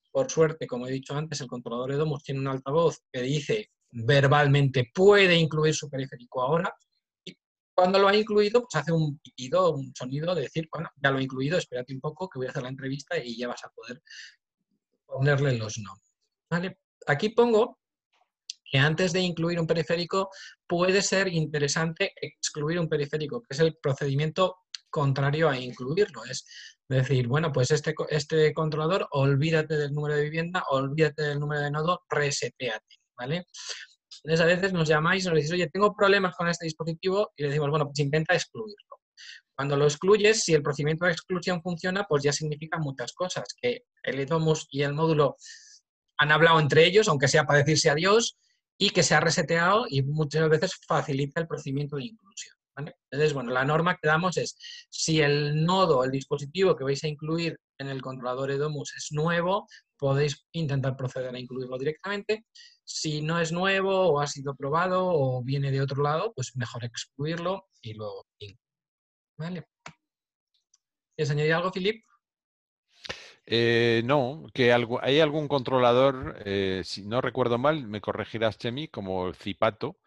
Por suerte, como he dicho antes, el controlador de Domus tiene un altavoz que dice verbalmente puede incluir su periférico ahora. Y cuando lo ha incluido, pues hace un pitido, un sonido de decir, bueno, ya lo he incluido, espérate un poco que voy a hacer la entrevista y ya vas a poder ponerle los nombres. ¿Vale? Aquí pongo que antes de incluir un periférico puede ser interesante excluir un periférico, que es el procedimiento contrario a incluirlo. Es decir, bueno, pues este, este controlador, olvídate del número de vivienda, olvídate del número de nodo, reseteate. ¿Vale? Entonces a veces nos llamáis y nos decís, oye, tengo problemas con este dispositivo y le decimos, bueno, pues intenta excluirlo. Cuando lo excluyes, si el procedimiento de exclusión funciona, pues ya significa muchas cosas, que el EDOMUS y el módulo han hablado entre ellos, aunque sea para decirse adiós, y que se ha reseteado y muchas veces facilita el procedimiento de inclusión. Entonces, bueno, la norma que damos es, si el nodo, el dispositivo que vais a incluir en el controlador EDOMUS es nuevo, podéis intentar proceder a incluirlo directamente. Si no es nuevo o ha sido probado o viene de otro lado, pues mejor excluirlo y lo ¿Vale? ¿Quieres añadir algo, Filip? Eh, no, que hay algún controlador, eh, si no recuerdo mal, me corregirás, Chemi, como el Zipato,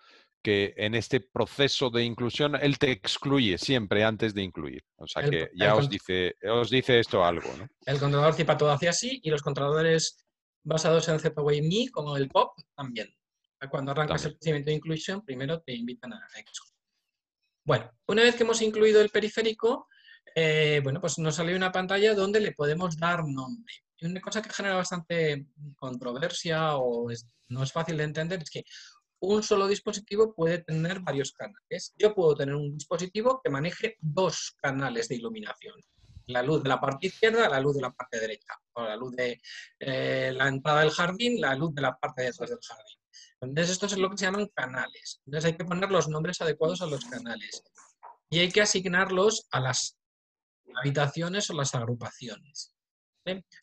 que en este proceso de inclusión él te excluye siempre antes de incluir. O sea que ya os dice, os dice esto algo. ¿no? El controlador Zipato hace así y los controladores basados en ZWave como el POP, también. Cuando arrancas el procedimiento de inclusión, primero te invitan a excluir. Bueno, una vez que hemos incluido el periférico, eh, bueno, pues nos sale una pantalla donde le podemos dar nombre. Y una cosa que genera bastante controversia o no es fácil de entender es que un solo dispositivo puede tener varios canales. Yo puedo tener un dispositivo que maneje dos canales de iluminación. La luz de la parte izquierda, la luz de la parte derecha. O la luz de eh, la entrada del jardín, la luz de la parte de detrás del jardín. Entonces, esto es lo que se llaman canales. Entonces, hay que poner los nombres adecuados a los canales. Y hay que asignarlos a las habitaciones o las agrupaciones.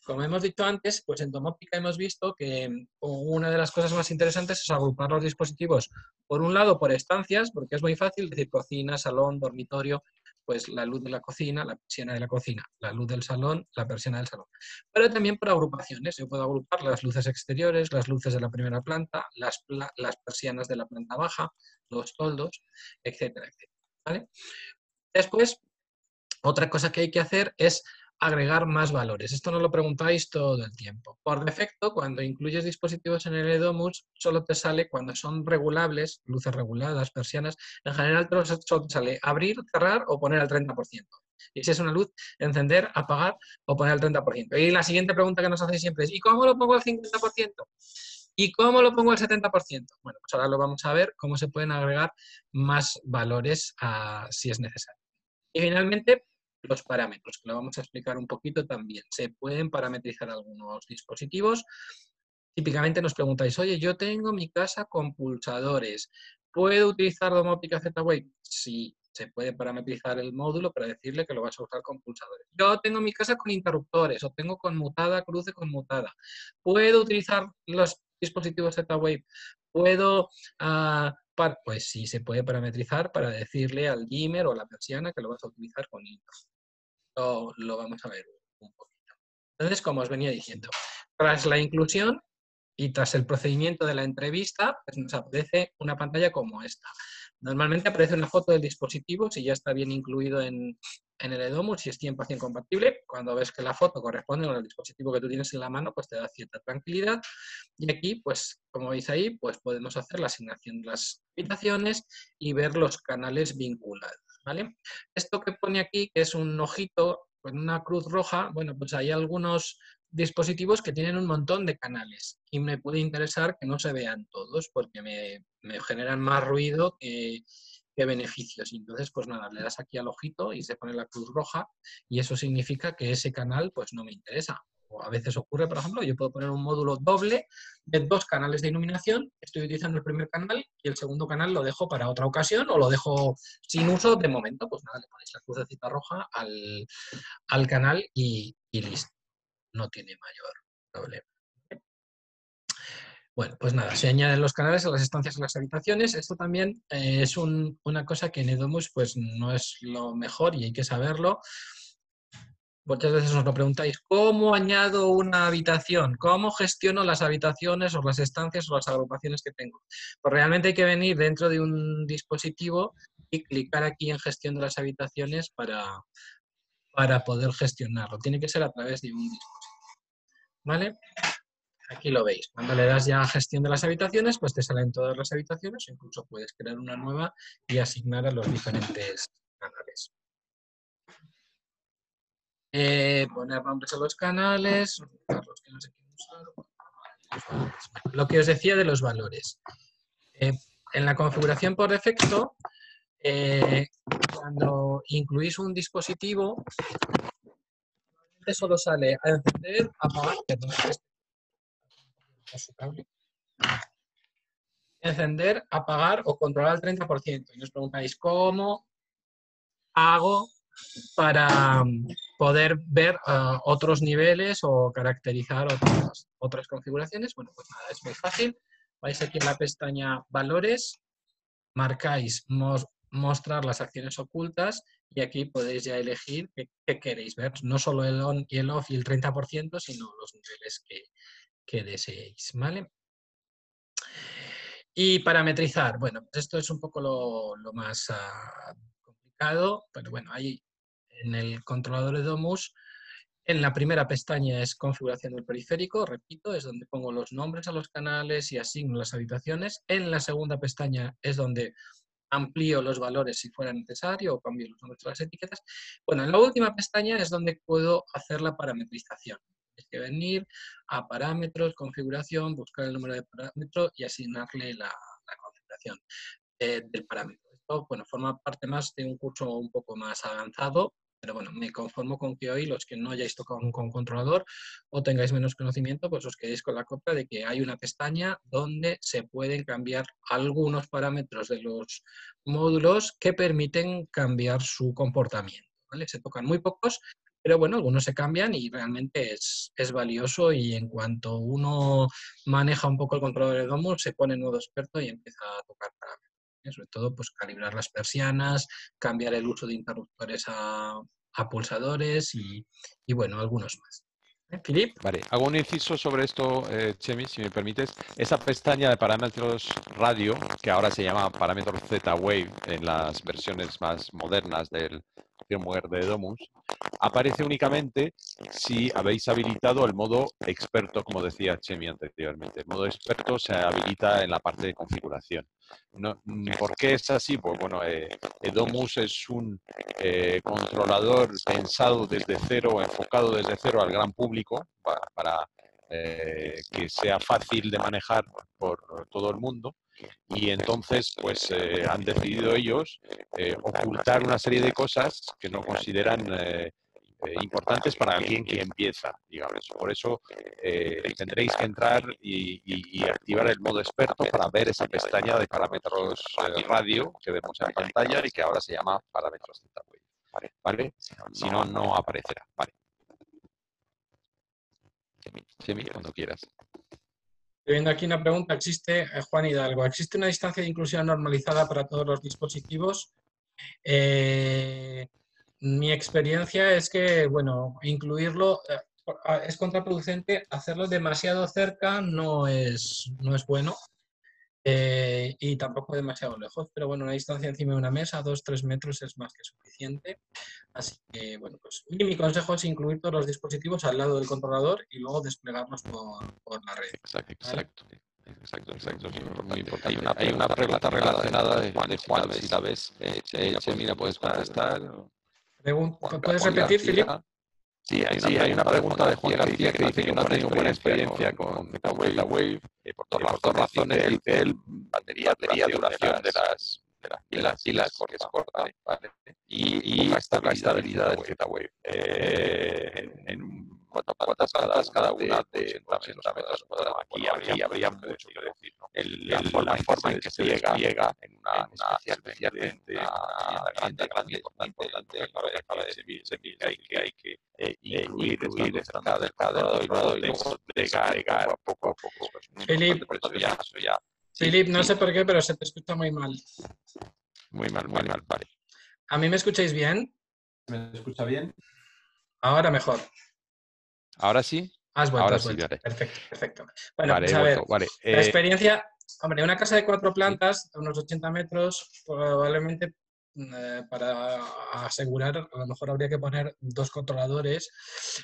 Como hemos dicho antes, pues en domótica hemos visto que mm, una de las cosas más interesantes es agrupar los dispositivos, por un lado por estancias, porque es muy fácil decir cocina, salón, dormitorio, pues la luz de la cocina, la persiana de la cocina, la luz del salón, la persiana del salón. Pero también por agrupaciones, yo puedo agrupar las luces exteriores, las luces de la primera planta, las, las persianas de la planta baja, los toldos, etcétera, etcétera. Después, otra cosa que hay que hacer es agregar más valores. Esto no lo preguntáis todo el tiempo. Por defecto, cuando incluyes dispositivos en el EDOMUS, solo te sale cuando son regulables, luces reguladas, persianas, en general solo te sale abrir, cerrar o poner al 30%. Y si es una luz, encender, apagar o poner al 30%. Y la siguiente pregunta que nos hacéis siempre es, ¿y cómo lo pongo al 50%? ¿Y cómo lo pongo al 70%? Bueno, pues ahora lo vamos a ver, cómo se pueden agregar más valores si es necesario. Y finalmente, los parámetros, que lo vamos a explicar un poquito también. Se pueden parametrizar algunos dispositivos. Típicamente nos preguntáis, oye, yo tengo mi casa con pulsadores, ¿puedo utilizar domótica Z-Wave? Sí, se puede parametrizar el módulo para decirle que lo vas a usar con pulsadores. Yo tengo mi casa con interruptores o tengo conmutada, cruce conmutada. ¿Puedo utilizar los dispositivos Z-Wave? ¿Puedo uh, pues sí, se puede parametrizar para decirle al dimmer o a la persiana que lo vas a utilizar con intro. Lo, lo vamos a ver un poquito. Entonces, como os venía diciendo, tras la inclusión y tras el procedimiento de la entrevista, pues nos aparece una pantalla como esta. Normalmente aparece una foto del dispositivo si ya está bien incluido en, en el EDOMUS, si es 100% compatible. Cuando ves que la foto corresponde con el dispositivo que tú tienes en la mano, pues te da cierta tranquilidad. Y aquí, pues como veis ahí, pues podemos hacer la asignación de las habitaciones y ver los canales vinculados. ¿Vale? Esto que pone aquí, que es un ojito con una cruz roja, bueno, pues hay algunos dispositivos que tienen un montón de canales y me puede interesar que no se vean todos porque me, generan más ruido que, beneficios. Y entonces, pues nada, le das aquí al ojito y se pone la cruz roja y eso significa que ese canal pues no me interesa. A veces ocurre, por ejemplo, yo puedo poner un módulo doble de dos canales de iluminación, estoy utilizando el primer canal y el segundo canal lo dejo para otra ocasión o lo dejo sin uso de momento, pues nada, le ponéis la crucecita roja al, canal y listo no tiene mayor problema. Bueno, pues nada, se añaden los canales a las estancias y las habitaciones. Esto también eh, es una cosa que en Edomus pues, no es lo mejor y hay que saberlo. Muchas veces os lo preguntáis, ¿cómo añado una habitación? ¿Cómo gestiono las habitaciones o las estancias o las agrupaciones que tengo? Pues realmente hay que venir dentro de un dispositivo y clicar aquí en gestión de las habitaciones para, para poder gestionarlo. Tiene que ser a través de un dispositivo. ¿Vale? Aquí lo veis. Cuando le das ya a gestión de las habitaciones, pues te salen todas las habitaciones, incluso puedes crear una nueva y asignar a los diferentes canales. Eh, poner nombres a los canales, lo que os decía de los valores. Eh, en la configuración por defecto, eh, cuando incluís un dispositivo, solo sale a encender, apagar, encender, apagar o controlar el 30%. Y os preguntáis, ¿cómo hago para um, poder ver uh, otros niveles o caracterizar otras, configuraciones? Bueno, pues nada, es muy fácil. Vais aquí en la pestaña Valores, marcáis mostrar las acciones ocultas y aquí podéis ya elegir qué, queréis ver, no solo el on y el off y el 30%, sino los niveles que, deseéis, ¿vale? Y parametrizar, bueno, pues esto es un poco lo, más ah, pero bueno, ahí en el controlador de Domus, en la primera pestaña es configuración del periférico, repito, es donde pongo los nombres a los canales y asigno las habitaciones. En la segunda pestaña es donde amplío los valores si fuera necesario o cambio los nombres de las etiquetas. Bueno, en la última pestaña es donde puedo hacer la parametrización. Hay que venir a parámetros, configuración, buscar el número de parámetro y asignarle la, configuración eh, del parámetro. Bueno, forma parte más de un curso un poco más avanzado pero bueno, me conformo con que hoy los que no hayáis tocado con controlador o tengáis menos conocimiento, pues os quedéis con la copia de que hay una pestaña donde se pueden cambiar algunos parámetros de los módulos que permiten cambiar su comportamiento. ¿vale? Se tocan muy pocos, pero bueno, algunos se cambian y realmente es, es, valioso y en cuanto uno maneja un poco el controlador de Domo, se pone nuevo experto y empieza a tocar parámetros. Sobre todo pues calibrar las persianas, cambiar el uso de interruptores a, pulsadores y, bueno, algunos más. ¿Eh, Filip. Vale, hago un inciso sobre esto, eh, Chemi, si me permites. Esa pestaña de parámetros radio, que ahora se llama parámetros Z-Wave en las versiones más modernas del firmware de Domus, aparece únicamente si habéis habilitado el modo experto, como decía Chemi anteriormente. El modo experto se habilita en la parte de configuración. Mm, ¿Por qué es así? Pues bueno, eh, Domus es un eh, controlador pensado desde cero, enfocado desde cero al gran público para, eh, que sea fácil de manejar por todo el mundo y entonces pues eh, han decidido ellos ocultar una serie de cosas que no consideran eh, importantes para alguien que empieza, digamos. Por eso eh, tendréis que entrar y, activar el modo experto para ver esa pestaña de parámetros eh, radio que vemos en pantalla y que ahora se llama parámetros Z ¿Vale? ¿Vale? Si no, no aparecerá. Vale. cuando quieras. Viendo aquí una pregunta, existe, Juan Hidalgo, ¿existe una distancia de inclusión normalizada para todos los dispositivos? mi experiencia es que, bueno, incluirlo eh, es contraproducente, hacerlo demasiado cerca no es, no es bueno. Eh, y tampoco demasiado lejos, pero bueno, una distancia encima de una mesa, dos, tres metros es más que suficiente. Así que, bueno, pues mi consejo es incluir todos los dispositivos al lado del controlador y luego desplegarlos por, por la red. Exacto, exacto. Exacto, exacto. Muy importante. Hay una, hay una pregunta relacionada de Juan, Juan si la ves. Eh, eh, mira, puedes contestar. ¿Puedes repetir, Filip? Sí, hay una, hay una pregunta de Juan García que dice que no ha tenido buena experiencia con MetaWave eh, por todas las razones. Dice él, batería, batería, duración de las, de las pilas, pilas porque es corta, ¿vale? Y, y estabilidad del Z-Wave. Eh, en, cuántas cuántas cada, cada una de 80 metros cuadrados. Aquí, aquí habría mucho que decir. ¿no? El, la, forma, la forma en que se llega, llega en una, una especialmente una grande, grande, importante, acaba de decir, que hay que, hay que eh, incluir, incluir del cuadrado y luego llegar, poco a poco. Filip, Filip, no sé por qué, pero se te escucha muy mal. Muy mal, muy mal, vale. ¿A mí me escucháis bien? ¿Me escucha bien? Ahora mejor. ¿Ahora sí? Has vuelto, Ahora has sí, vuelto. vale. Perfecto, perfecto. Bueno, Vale, pues a ver, la Eh, experiencia, hombre, una casa de cuatro plantas, unos 80 metros, probablemente eh, para asegurar, a lo mejor habría que poner dos controladores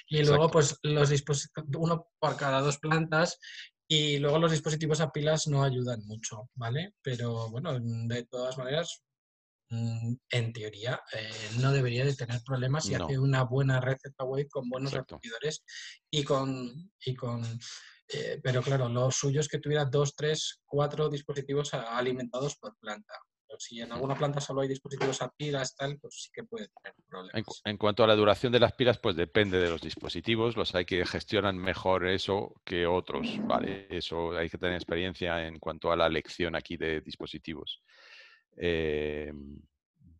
y luego pues los dispositivos, uno por cada dos plantas y luego los dispositivos a pilas no ayudan mucho, ¿vale? Pero bueno, de todas maneras, mm, en teoría, eh, no debería de tener problemas si No. hace una buena red Z-Wave con buenos Exacto. repetidores y con, y con eh, pero claro, lo suyo es que tuviera dos, tres, cuatro dispositivos alimentados por planta. Pero si en alguna planta solo hay dispositivos a pilas, tal, pues sí que puede tener En, problemas. cu- en cuanto a la duración de las pilas, pues depende de los dispositivos. Los hay que gestionan mejor eso que otros, ¿vale? Eso hay que tener experiencia en cuanto a la elección aquí de dispositivos. Eh,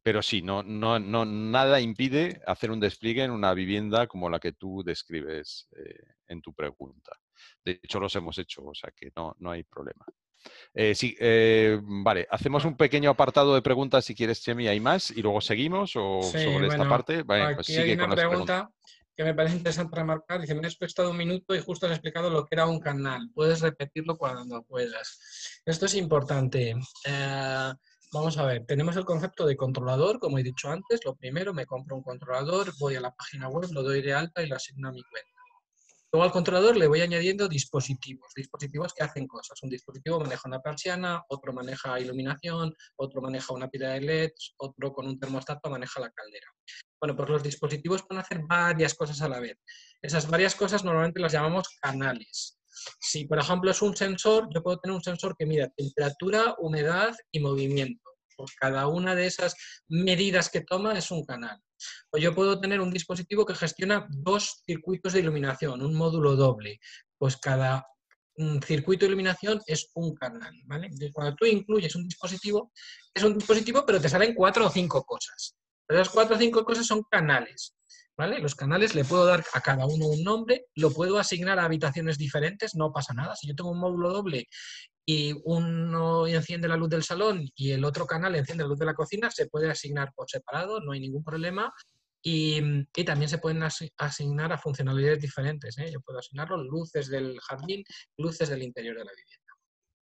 pero sí, no, no, no, nada impide hacer un despliegue en una vivienda como la que tú describes eh, en tu pregunta. De hecho, los hemos hecho, o sea que no, no hay problema. Eh, sí, eh, vale, hacemos un pequeño apartado de preguntas si quieres, Chemi, ¿hay más? Y luego seguimos o Sí, sobre esta parte. Vale, pues Aquí hay una con pregunta que me parece interesante remarcar. Dice, me has prestado un minuto y justo has explicado lo que era un canal. Puedes repetirlo cuando puedas. Esto es importante. Eh, vamos a ver, tenemos el concepto de controlador, como he dicho antes. Lo primero, me compro un controlador, voy a la página web, lo doy de alta y lo asigno a mi cuenta. Luego al controlador le voy añadiendo dispositivos, dispositivos que hacen cosas. Un dispositivo maneja una persiana, otro maneja iluminación, otro maneja una pila de LEDs, otro con un termostato maneja la caldera. Bueno, pues los dispositivos pueden hacer varias cosas a la vez. Esas varias cosas normalmente las llamamos canales. Si, por ejemplo, es un sensor, yo puedo tener un sensor que mida temperatura, humedad y movimiento. Por cada una de esas medidas que toma es un canal. O yo puedo tener un dispositivo que gestiona dos circuitos de iluminación, un módulo doble. Pues cada mm, circuito de iluminación es un canal. ¿vale? Cuando tú incluyes un dispositivo, es un dispositivo, pero te salen cuatro o cinco cosas. Esas cuatro o cinco cosas son canales. ¿Vale? Los canales le puedo dar a cada uno un nombre, lo puedo asignar a habitaciones diferentes, no pasa nada. Si yo tengo un módulo doble y uno enciende la luz del salón y el otro canal enciende la luz de la cocina, se puede asignar por separado, no hay ningún problema. Y, también se pueden asi- asignar a funcionalidades diferentes. ¿eh? Yo puedo asignarlo luces del jardín, luces del interior de la vivienda.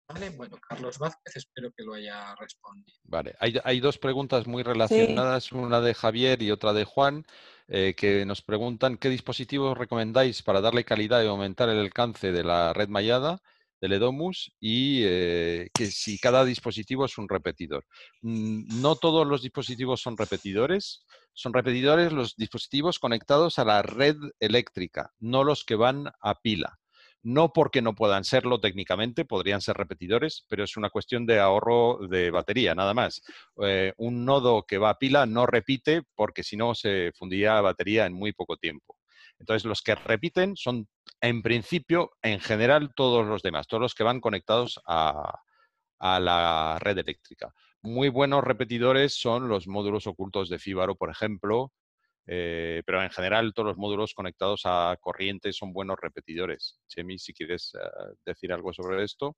¿Vale? Bueno, Carlos Vázquez, espero que lo haya respondido. Vale, hay, hay dos preguntas muy relacionadas, una de Javier y otra de Juan, eh, que nos preguntan qué dispositivos recomendáis para darle calidad y aumentar el alcance de la red mallada del Edomus y eh, que si cada dispositivo es un repetidor. Mm, No todos los dispositivos son repetidores, son repetidores los dispositivos conectados a la red eléctrica, no los que van a pila. No porque no puedan serlo técnicamente, podrían ser repetidores, pero es una cuestión de ahorro de batería, nada más. Eh, un nodo que va a pila no repite porque si no se fundiría la batería en muy poco tiempo. Entonces, los que repiten son, en principio, en general, todos los demás, todos los que van conectados a, a la red eléctrica. Muy buenos repetidores son los módulos ocultos de Fíbaro, por ejemplo, eh, pero en general todos los módulos conectados a corriente son buenos repetidores. Chemi, si quieres eh, decir algo sobre esto.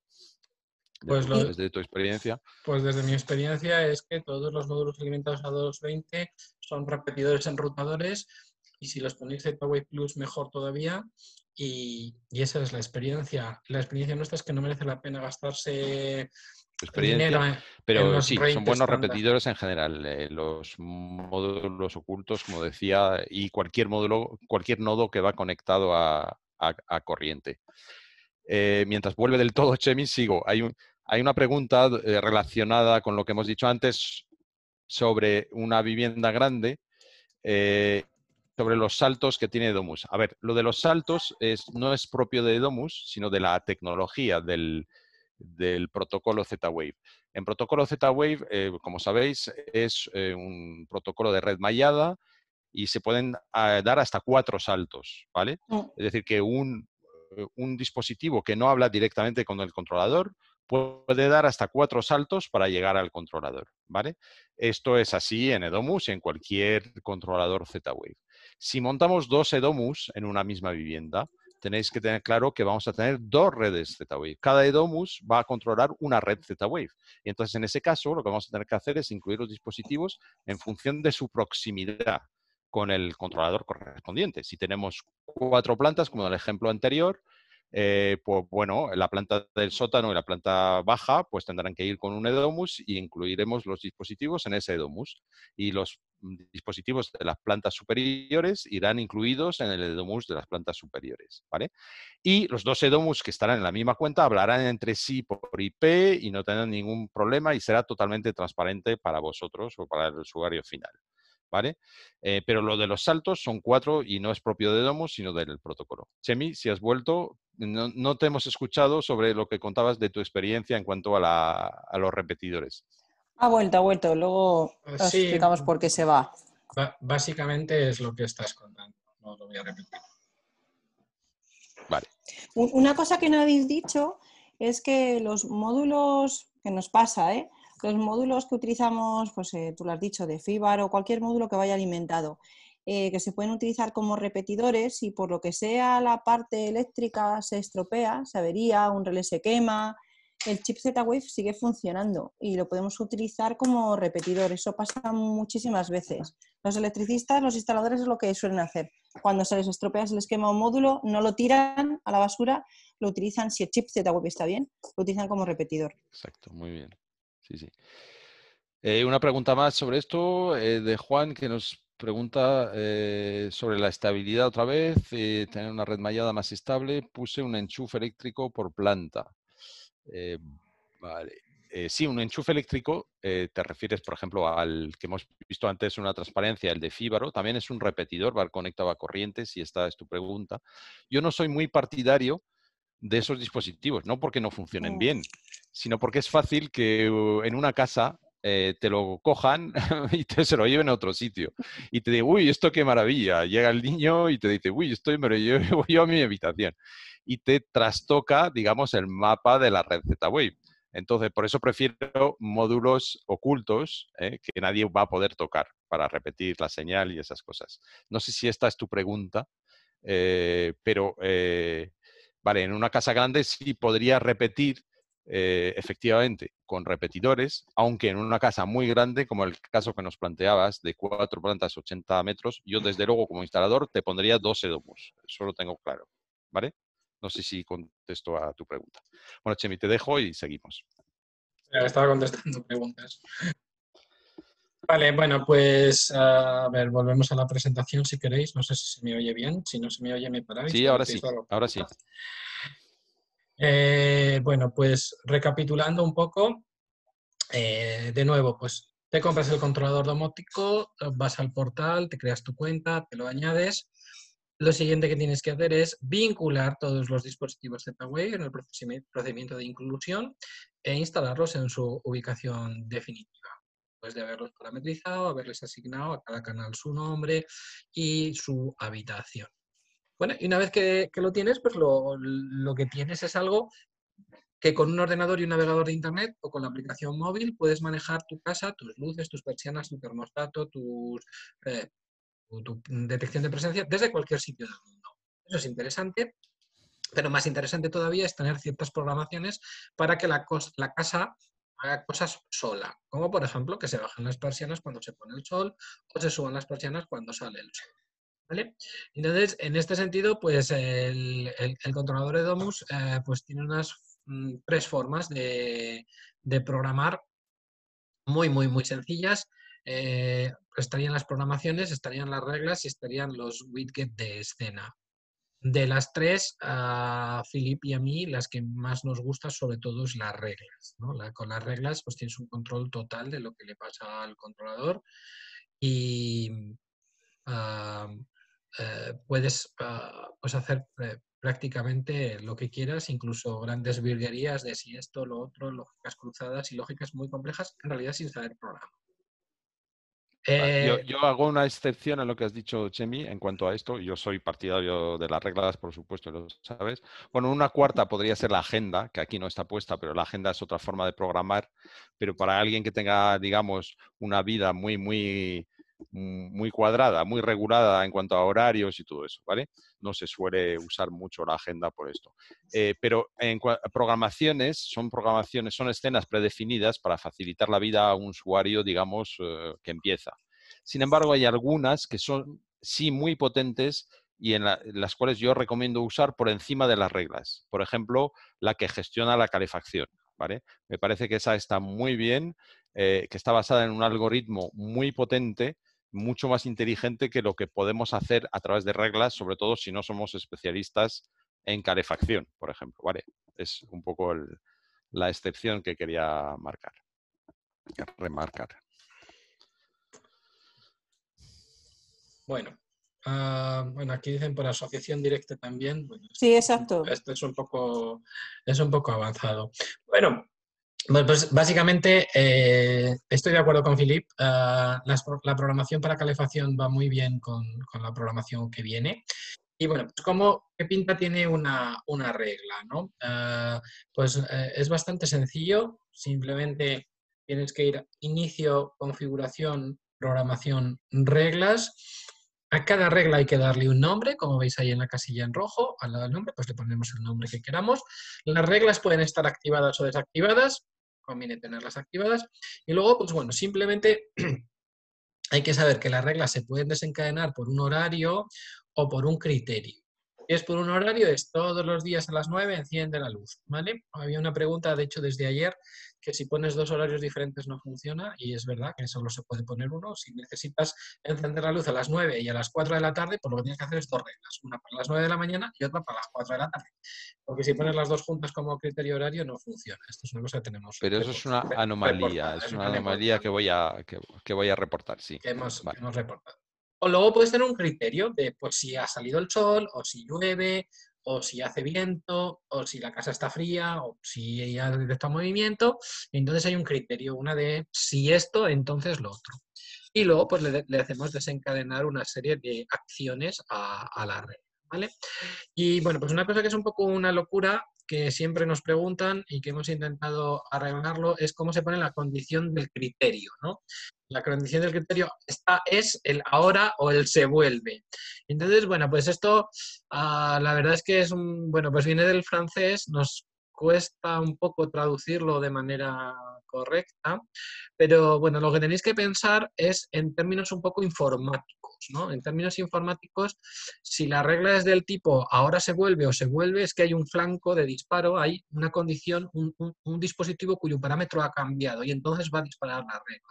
Pues desde tu experiencia. Pues desde mi experiencia es que todos los módulos alimentados a 220 son repetidores enrutadores y si los ponéis Z-Wave Plus mejor todavía y, esa es la experiencia. La experiencia nuestra es que no merece la pena gastarse experiencia, pero sí, son buenos repetidores en general. Eh, los módulos ocultos, como decía, y cualquier módulo, cualquier nodo que va conectado a, corriente. Eh, mientras vuelve del todo Chemi, sigo. Hay, un, hay una pregunta eh, relacionada con lo que hemos dicho antes sobre una vivienda grande sobre los saltos que tiene Domus. A ver, lo de los saltos es, no es propio de Domus, sino de la tecnología del, protocolo Z-Wave. En protocolo Z-Wave, eh, como sabéis, es eh, un protocolo de red mallada y se pueden ah, dar hasta cuatro saltos, ¿vale? Mm. Es decir, que un, un dispositivo que no habla directamente con el controlador puede dar hasta cuatro saltos para llegar al controlador, ¿vale? Esto es así en Edomus y en cualquier controlador Z-Wave. Si montamos dos Edomus en una misma vivienda, tenéis que tener claro que vamos a tener dos redes Z-Wave. Cada Edomus va a controlar una red Z-Wave. Y entonces, en ese caso, lo que vamos a tener que hacer es incluir los dispositivos en función de su proximidad con el controlador correspondiente. Si tenemos cuatro plantas, como en el ejemplo anterior, eh, pues bueno, la planta del sótano y la planta baja pues tendrán que ir con un Edomus y incluiremos los dispositivos en ese Edomus. Y los dispositivos de las plantas superiores irán incluidos en el Edomus de las plantas superiores, ¿vale? Y los dos Edomus que estarán en la misma cuenta hablarán entre sí por IP y no tendrán ningún problema y será totalmente transparente para vosotros o para el usuario final. ¿Vale? Eh, pero lo de los saltos son cuatro y no es propio de Domus, sino del protocolo. Chemi, si has vuelto, no, te hemos escuchado sobre lo que contabas de tu experiencia en cuanto a, los repetidores. Ha vuelto, ha vuelto. Luego ah, explicamos por qué se va. Básicamente es lo que estás contando. No lo voy a repetir. Vale. Una cosa que no habéis dicho es que los módulos, que nos pasa, ¿eh? Los módulos que utilizamos, pues eh, tú lo has dicho, de FIBAR o cualquier módulo que vaya alimentado, eh, que se pueden utilizar como repetidores y por lo que sea la parte eléctrica se estropea, se avería, un relé se quema, el chip Z-Wave sigue funcionando y lo podemos utilizar como repetidor. Eso pasa muchísimas veces. Los electricistas, los instaladores es lo que suelen hacer. Cuando se les estropea, se les quema un módulo, no lo tiran a la basura, lo utilizan, si el chip Z-Wave está bien, lo utilizan como repetidor. Exacto, muy bien sí, sí. Eh, una pregunta más sobre esto eh, de Juan que nos pregunta eh, sobre la estabilidad otra vez, tener una red mallada más estable, puse un enchufe eléctrico por planta. vale. sí, un enchufe eléctrico, te refieres, por ejemplo, al que hemos visto antes, una transparencia, el de Fíbaro, también es un repetidor, va conectado a corriente, si esta es tu pregunta. Yo no soy muy partidario de esos dispositivos, no porque no funcionen mm. bien, sino porque es fácil que uh, en una casa eh, te lo cojan y te se lo lleven a otro sitio. Y te digo, uy, esto qué maravilla. Llega el niño y te dice, uy, esto me lo llevo yo a mi habitación. Y te trastoca, digamos, el mapa de la red Z-Wave. Entonces, por eso prefiero módulos ocultos eh, que nadie va a poder tocar para repetir la señal y esas cosas. No sé si esta es tu pregunta, eh, pero Vale, en una casa grande sí podría repetir eh, efectivamente con repetidores, aunque en una casa muy grande, como el caso que nos planteabas, de cuatro plantas, 80 metros, yo desde luego como instalador te pondría dos edomos. Eso lo tengo claro. ¿Vale? No sé si contesto a tu pregunta. Bueno, Chemi, te dejo y seguimos. Estaba contestando preguntas. Vale, bueno, pues a ver, volvemos a la presentación si queréis. No sé si se me oye bien. Si no se me oye, me paráis. Sí, ahora sí. Ahora sí. Eh, bueno, pues recapitulando un poco, eh, de nuevo, pues te compras el controlador domótico, vas al portal, te creas tu cuenta, te lo añades. Lo siguiente que tienes que hacer es vincular todos los dispositivos Z-Wave en el procedimiento de inclusión e instalarlos en su ubicación definitiva de haberlos parametrizado, haberles asignado a cada canal su nombre y su habitación. Bueno, y una vez que, lo tienes, pues lo, que tienes es algo que con un ordenador y un navegador de Internet o con la aplicación móvil puedes manejar tu casa, tus luces, tus persianas, tu termostato, tus, eh, tu, detección de presencia desde cualquier sitio del mundo. Eso es interesante Pero más interesante todavía es tener ciertas programaciones para que la, la casa haga cosas sola, como por ejemplo que se bajen las persianas cuando se pone el sol o se suban las persianas cuando sale el sol. ¿Vale? Entonces, en este sentido, pues el, controlador de Domus eh, pues tiene unas mm, tres formas de, programar muy, muy, muy sencillas. Eh, estarían las programaciones, estarían las reglas y estarían los widgets de escena. De las tres, a Philip y a mí, las que más nos gusta sobre todo es las reglas. con las reglas pues tienes un control total de lo que le pasa al controlador y eh, puedes pues hacer eh, prácticamente lo que quieras, incluso grandes virguerías de si esto, lo otro, lógicas cruzadas y lógicas muy complejas, en realidad sin saber programa. Eh, yo, hago una excepción a lo que has dicho, Chemi, en cuanto a esto. Yo soy partidario de las reglas, por supuesto, lo sabes. Bueno, una cuarta podría ser la agenda, que aquí no está puesta, pero la agenda es otra forma de programar. Pero para alguien que tenga, digamos, una vida muy, muy, muy cuadrada, muy regulada en cuanto a horarios y todo eso, ¿vale? No se suele usar mucho la agenda por esto. Eh, pero en programaciones, son programaciones, son escenas predefinidas para facilitar la vida a un usuario, digamos, eh, que empieza. Sin embargo, hay algunas que son sí muy potentes y en, las cuales yo recomiendo usar por encima de las reglas. Por ejemplo, la que gestiona la calefacción. ¿vale? Me parece que esa está muy bien, eh, que está basada en un algoritmo muy potente mucho más inteligente que lo que podemos hacer a través de reglas, sobre todo si no somos especialistas en calefacción, por ejemplo. ¿vale? Es un poco la excepción que quería marcar, remarcar. Bueno, ah, bueno, aquí dicen por asociación directa también. sí, exacto. Esto es un poco, es un poco avanzado. Bueno, bueno, pues básicamente eh, estoy de acuerdo con Philip. Ah, la, programación para calefacción va muy bien con, la programación que viene. Y bueno, pues como qué pinta tiene una, regla, ¿no? Ah, pues eh, es bastante sencillo. Simplemente tienes que ir inicio, configuración, programación, reglas. A cada regla hay que darle un nombre, como veis ahí en la casilla en rojo, al lado del nombre, pues le ponemos el nombre que queramos. Las reglas pueden estar activadas o desactivadas conviene tenerlas activadas. Y luego, pues bueno, simplemente hay que saber que las reglas se pueden desencadenar por un horario o por un criterio. Es por un horario, es todos los días a las 9 enciende la luz, ¿vale? Había una pregunta, de hecho, desde ayer, que si pones dos horarios diferentes no funciona, y es verdad que solo se puede poner uno. Si necesitas encender la luz a las 9 y a las 4 de la tarde, pues lo que tienes que hacer es dos reglas, una para las 9 de la mañana y otra para las 4 de la tarde. Porque si pones las dos juntas como criterio horario, no funciona. Esto es una cosa que tenemos. Pero eso es una anomalía, es una anomalía que voy a, que, voy a reportar, sí. Que hemos, que hemos reportado. O luego puedes tener un criterio de pues, si ha salido el sol, o si llueve, o si hace viento, o si la casa está fría, o si hay directo movimiento. entonces hay un criterio, una de si esto, entonces lo otro. Y luego pues le, hacemos desencadenar una serie de acciones a, a la red. ¿Vale? Y bueno, pues una cosa que es un poco una locura que siempre nos preguntan y que hemos intentado arreglarlo es cómo se pone la condición del criterio, ¿no? La condición del criterio está, es el ahora o el se vuelve. Entonces, bueno, pues esto, ah, la verdad es que es un, bueno, pues viene del francés, nos cuesta un poco traducirlo de manera correcta, pero bueno, lo que tenéis que pensar es en términos un poco informáticos, ¿no? En términos informáticos, si la regla es del tipo ahora se vuelve o se vuelve, es que hay un flanco de disparo, hay una condición, un, dispositivo cuyo parámetro ha cambiado y entonces va a disparar la regla.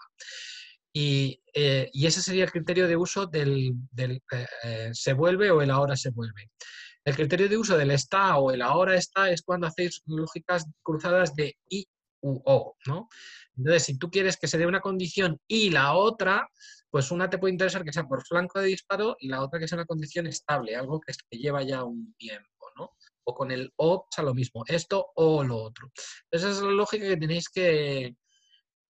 Y, eh, ese sería el criterio de uso del, eh, eh, se vuelve o el ahora se vuelve. El criterio de uso del está o el ahora está es cuando hacéis lógicas cruzadas de y u o, ¿no? Entonces, si tú quieres que se dé una condición y la otra, pues una te puede interesar que sea por flanco de disparo y la otra que sea una condición estable, algo que, lleva ya un tiempo, ¿no? O con el o pasa lo mismo, esto o lo otro. Esa es la lógica que tenéis que,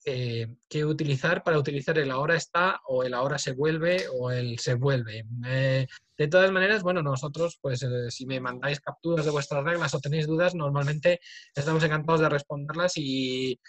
que, utilizar para utilizar el ahora está o el ahora se vuelve o el se vuelve. Eh, de todas maneras, bueno, nosotros, pues eh, si me mandáis capturas de vuestras reglas o tenéis dudas, normalmente estamos encantados de responderlas y,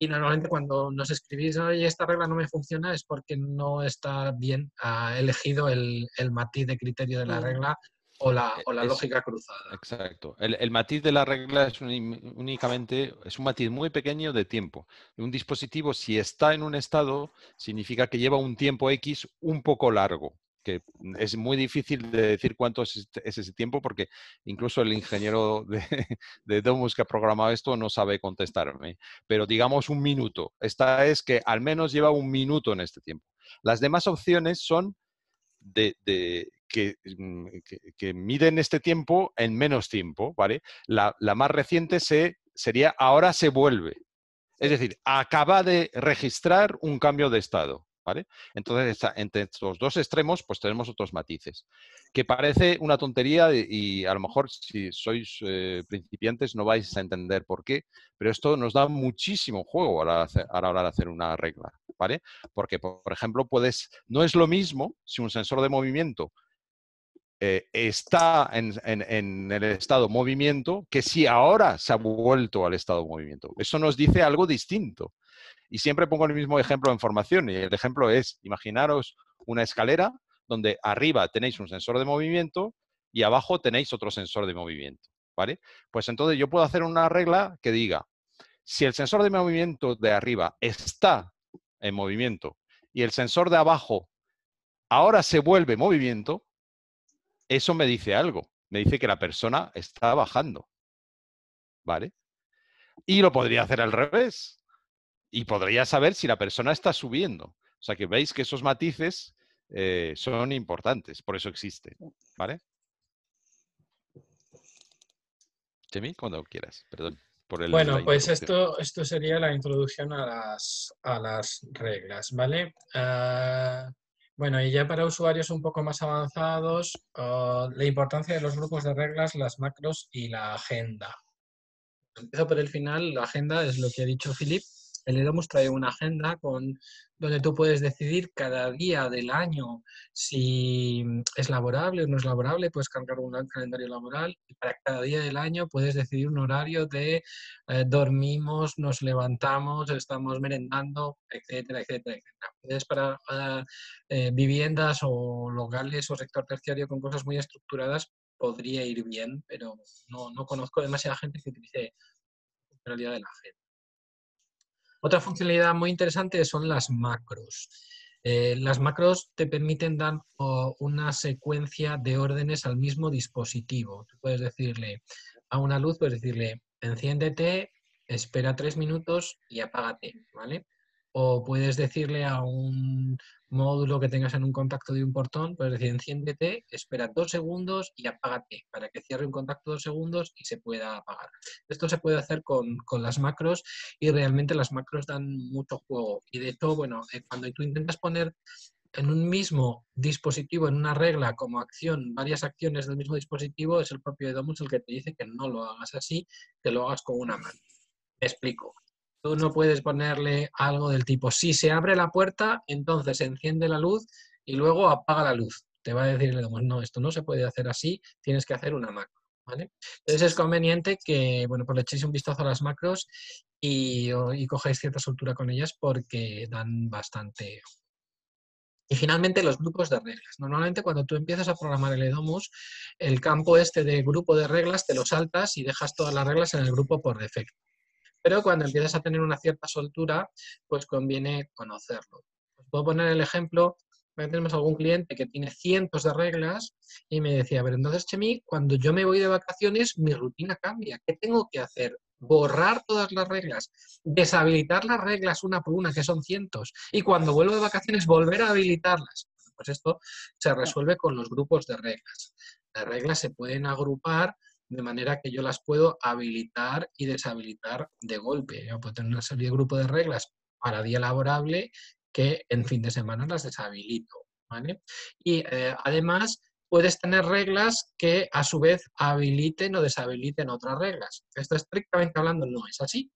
normalmente cuando nos escribís, oye, esta regla no me funciona, es porque no está bien ah, elegido el, el, matiz de criterio de la regla o la, o la lógica cruzada. Exacto. El, matiz de la regla es únicamente, es un matiz muy pequeño de tiempo. Un dispositivo, si está en un estado, significa que lleva un tiempo X un poco largo que es muy difícil de decir cuánto es, este, ese tiempo porque incluso el ingeniero de, de, Domus que ha programado esto no sabe contestarme. Pero digamos un minuto. Esta es que al menos lleva un minuto en este tiempo. Las demás opciones son de, mm, que, miden este tiempo en menos tiempo, ¿vale? La, más reciente se, sería ahora se vuelve. Es decir, acaba de registrar un cambio de estado. ¿Vale? Entonces, entre estos dos extremos, pues tenemos otros matices. Que parece una tontería y, a lo mejor si sois eh, principiantes no vais a entender por qué, pero esto nos da muchísimo juego a la, a la hora de hacer una regla, ¿vale? Porque, por ejemplo, puedes, no es lo mismo si un sensor de movimiento eh, está en, en, el estado movimiento que si ahora se ha vuelto al estado movimiento. Eso nos dice algo distinto. Y siempre pongo el mismo ejemplo en formación. Y el ejemplo es, imaginaros una escalera donde arriba tenéis un sensor de movimiento y abajo tenéis otro sensor de movimiento. ¿Vale? Pues entonces yo puedo hacer una regla que diga, si el sensor de movimiento de arriba está en movimiento y el sensor de abajo ahora se vuelve movimiento, eso me dice algo. Me dice que la persona está bajando. ¿Vale? Y lo podría hacer al revés y podría saber si la persona está subiendo. O sea que veis que esos matices eh, son importantes, por eso existen. ¿Vale? Chemi, cuando quieras, perdón. Por el, bueno, pues esto, esto sería la introducción a las, a las reglas, ¿vale? Ah, bueno, y ya para usuarios un poco más avanzados, ah, la importancia de los grupos de reglas, las macros y la agenda. Empiezo por el final, la agenda es lo que ha dicho Philip, el Edomus trae una agenda con, donde tú puedes decidir cada día del año si es laborable o no es laborable, puedes cargar un calendario laboral y para cada día del año puedes decidir un horario de eh, dormimos, nos levantamos, estamos merendando, etcétera, etcétera, etcétera. Puedes para eh, viviendas o locales o sector terciario con cosas muy estructuradas podría ir bien, pero no, no conozco demasiada gente que utilice la funcionalidad de la agenda. Otra funcionalidad muy interesante son las macros. Eh, las macros te permiten dar una secuencia de órdenes al mismo dispositivo. Tú puedes decirle a una luz, puedes decirle enciéndete, espera tres minutos y apágate, ¿vale? O puedes decirle a un módulo que tengas en un contacto de un portón, puedes decir enciéndete, espera dos segundos y apágate para que cierre un contacto dos segundos y se pueda apagar. Esto se puede hacer con, las macros y realmente las macros dan mucho juego. Y de hecho, bueno, eh, cuando tú intentas poner en un mismo dispositivo, en una regla como acción, varias acciones del mismo dispositivo, es el propio Edomus el que te dice que no lo hagas así, que lo hagas con una mano. Me explico. Tú no puedes ponerle algo del tipo, si se abre la puerta, entonces enciende la luz y luego apaga la luz. Te va a decir, no, esto no se puede hacer así, tienes que hacer una macro. ¿vale? Entonces es conveniente que, bueno, pues le echéis un vistazo a las macros y, y cojáis cierta soltura con ellas porque dan bastante y finalmente los grupos de reglas. Normalmente cuando tú empiezas a programar el EDOMUS, el campo este de grupo de reglas te lo saltas y dejas todas las reglas en el grupo por defecto. Pero cuando empiezas a tener una cierta soltura, pues conviene conocerlo. Os puedo poner el ejemplo, tenemos algún cliente que tiene cientos de reglas y me decía, ver, entonces, Chemi, cuando yo me voy de vacaciones, mi rutina cambia. ¿Qué tengo que hacer? borrar todas las reglas, deshabilitar las reglas una por una, que son cientos, y cuando vuelvo de vacaciones volver a habilitarlas. Pues esto se resuelve con los grupos de reglas. Las reglas se pueden agrupar de manera que yo las puedo habilitar y deshabilitar de golpe. Yo puedo tener una serie de grupos de reglas para día laborable que en fin de semana las deshabilito. Y eh, además puedes tener reglas que a su vez habiliten o deshabiliten otras reglas. Esto estrictamente hablando no es así.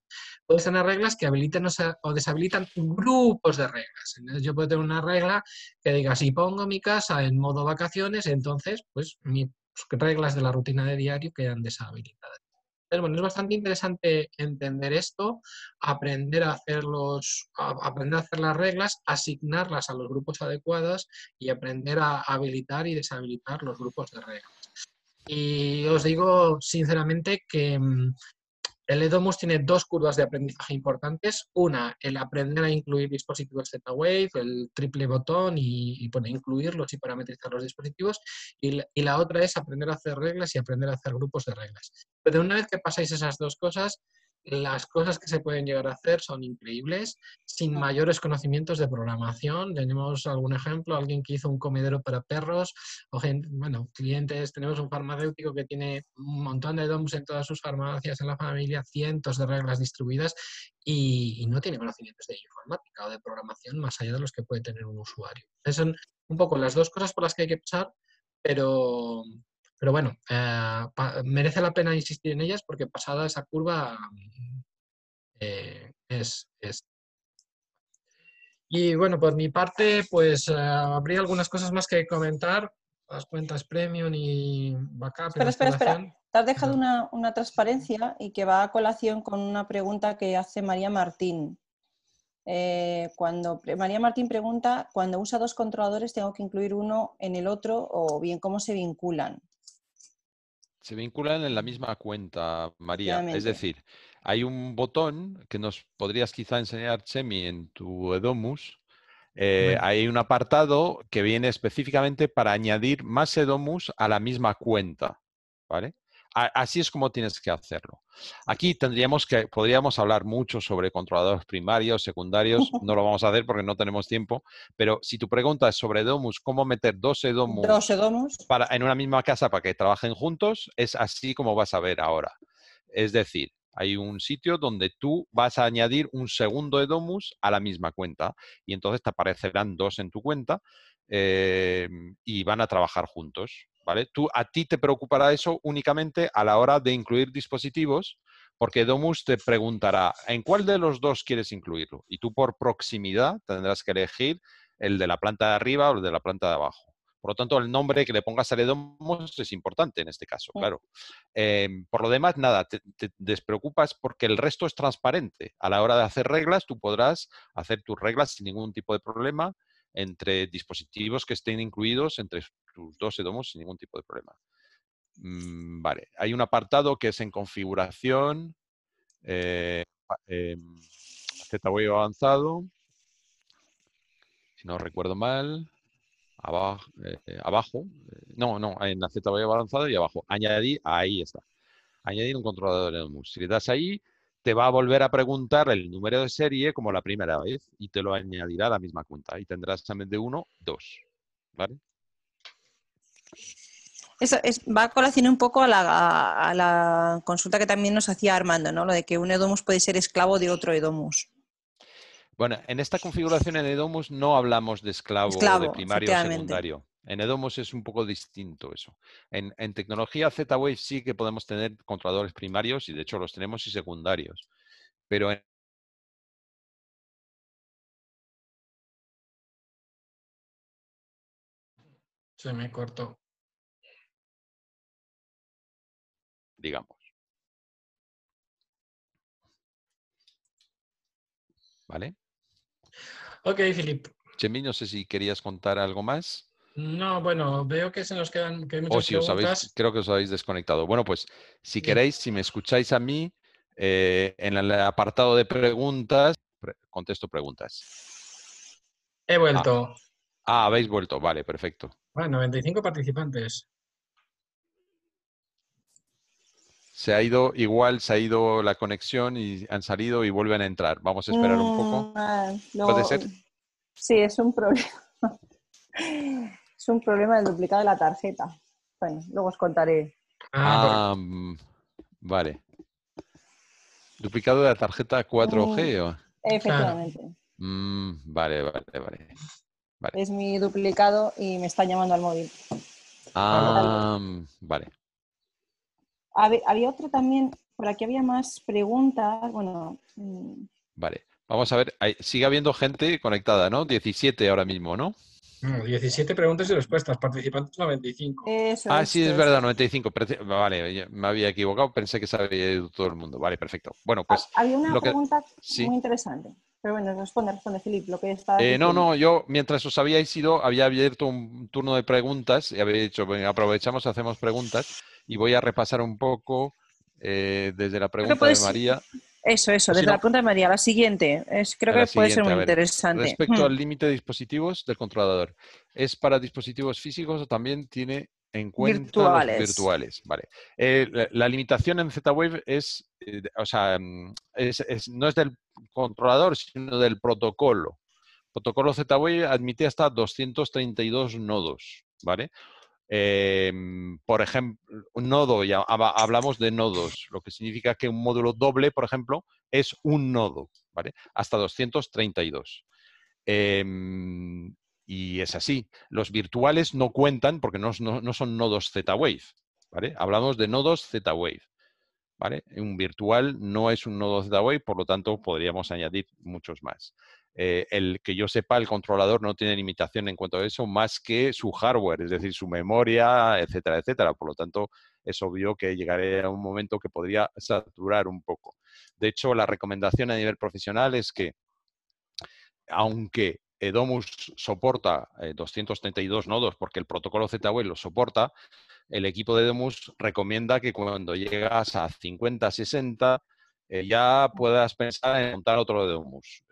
Puedes tener reglas que habiliten o deshabilitan grupos de reglas. Entonces yo puedo tener una regla que diga, si pongo mi casa en modo vacaciones, entonces pues mi reglas de la rutina de diario quedan deshabilitadas. Pero bueno, es bastante interesante entender esto, aprender a, hacer aprender a hacer las reglas, asignarlas a los grupos adecuados y aprender a habilitar y deshabilitar los grupos de reglas. Y os digo sinceramente que mm, el EDOMUS tiene dos curvas de aprendizaje importantes. Una, el aprender a incluir dispositivos Z-Wave, el triple botón y, y incluirlos y parametrizar los dispositivos. Y y la, otra es aprender a hacer reglas y aprender a hacer grupos de reglas. Pero una vez que pasáis esas dos cosas, las cosas que se pueden llegar a hacer son increíbles, sin mayores conocimientos de programación. Tenemos algún ejemplo, alguien que hizo un comedero para perros, o bueno, clientes, tenemos un farmacéutico que tiene un montón de DOMs en todas sus farmacias en la familia, cientos de reglas distribuidas y, no tiene conocimientos de informática o de programación más allá de los que puede tener un usuario. Esas son un poco las dos cosas por las que hay que pasar, pero, pero bueno, eh, merece la pena insistir en ellas porque pasada esa curva eh, es, Y bueno, por mi parte, pues eh, habría algunas cosas más que comentar. Las cuentas premium y backup. Espera, espera, espera. Te has dejado una, una, transparencia y que va a colación con una pregunta que hace María Martín. cuando María Martín pregunta, cuando usa dos controladores, ¿tengo que incluir uno en el otro o bien cómo se vinculan? Se vinculan en la misma cuenta, María. Es decir, hay un botón que nos podrías quizá enseñar, Chemi, en tu Edomus. Eh, hay un apartado que viene específicamente para añadir más Edomus a la misma cuenta. ¿Vale? Así es como tienes que hacerlo. Aquí tendríamos que, podríamos hablar mucho sobre controladores primarios, secundarios, no lo vamos a hacer porque no tenemos tiempo, pero si tu pregunta es sobre Edomus, cómo meter dos Edomus, Para, en una misma casa para que trabajen juntos, es así como vas a ver ahora. Es decir, hay un sitio donde tú vas a añadir un segundo Edomus a la misma cuenta y entonces te aparecerán dos en tu cuenta eh, y van a trabajar juntos. ¿Vale? Tú, a ti te preocupará eso únicamente a la hora de incluir dispositivos, porque Domus te preguntará en cuál de los dos quieres incluirlo. Y tú por proximidad tendrás que elegir el de la planta de arriba o el de la planta de abajo. Por lo tanto, el nombre que le pongas a Domus es importante en este caso, claro. Em, por lo demás, nada, te, te, despreocupas porque el resto es transparente. A la hora de hacer reglas, tú podrás hacer tus reglas sin ningún tipo de problema entre dispositivos que estén incluidos entre tus dos EDOMOS sin ningún tipo de problema. Mm, vale, hay un apartado que es en configuración, eh, eh, avanzado, si no recuerdo mal, abajo, eh, abajo no, no, en la avanzado y abajo, añadir, ahí está, añadir un controlador EDOMUS. Si le das ahí, te va a volver a preguntar el número de serie como la primera vez y te lo añadirá a la misma cuenta y tendrás también de uno, dos. ¿Vale? Eso es, va a colación un poco a la, consulta que también nos hacía Armando, ¿no? Lo de que un Edomus puede ser esclavo de otro Edomus. Bueno, en esta configuración en Edomus no hablamos de esclavo, de primario o secundario. En Edomus es un poco distinto eso. En, tecnología Z-Wave sí que podemos tener controladores primarios y de hecho los tenemos y secundarios. Pero en Se me cortó. Digamos. ¿Vale? Ok, Filip. Chemi, no sé si querías contar algo más. No, bueno, veo que se nos quedan que hay muchas o si creo que os habéis desconectado. Bueno, pues si queréis, si me escucháis a mí, eh, en el apartado de preguntas, contesto preguntas. He vuelto. Ah. ah, habéis vuelto, vale, perfecto. Bueno, 95 participantes. Se ha ido, igual se ha ido la conexión y han salido y vuelven a entrar. Vamos a esperar un poco. Mm, ah, ¿Puede ser? Sí, es un problema. Es un problema del duplicado de la tarjeta. Bueno, luego os contaré. Ah, ah mm, vale. ¿Duplicado de la tarjeta 4G? o? Efectivamente. Mm, vale, vale, vale, Es mi duplicado y me está llamando al móvil. Ah, vale. Había, otro también, por aquí había más preguntas. Bueno. Mm. Vale, vamos a ver. sigue habiendo gente conectada, ¿no? 17 ahora mismo, ¿no? 17 preguntas y respuestas, participantes 95. ah, sí, es verdad, 95. Vale, me había equivocado, pensé que se había ido todo el mundo. Vale, perfecto. Bueno, pues. Había una pregunta muy interesante. Pero bueno, responde, responde, Filip, lo que está. Eh, no, no, yo mientras os habíais ido, había abierto un turno de preguntas y había dicho, venga, aprovechamos, hacemos preguntas y voy a repasar un poco eh, desde la pregunta de María. Eso, eso, desde la pregunta de María. La siguiente, es, creo que puede ser muy interesante. Respecto hmm. al límite de dispositivos del controlador, ¿es para dispositivos físicos o también tiene en cuenta virtuales. los virtuales? Vale. Eh, la, limitación en Z-Wave es, eh, o sea, mm, no es del controlador, sino del protocolo. Protocolo Z-Wave admite hasta 232 nodos, ¿vale? Em, por ejemplo, un nodo, ya hablamos de nodos, lo que significa que un módulo doble, por ejemplo, es un nodo, ¿vale? Hasta 232. Em, y es así. Los virtuales no cuentan porque no, son nodos Z-Wave, ¿vale? Hablamos de nodos Z-Wave, ¿vale? Un virtual no es un nodo Z-Wave, por lo tanto, podríamos añadir muchos más. Eh, el que yo sepa, el controlador no tiene limitación en cuanto a eso más que su hardware, es decir, su memoria, etcétera, etcétera. Por lo tanto, es obvio que llegaría a un momento que podría saturar un poco. De hecho, la recomendación a nivel profesional es que, aunque Domus soporta 232 eh, nodos porque el protocolo ZWave lo soporta, el equipo de Domus recomienda que cuando llegas a 50, 60, eh, ya puedas pensar en montar otro de Domus.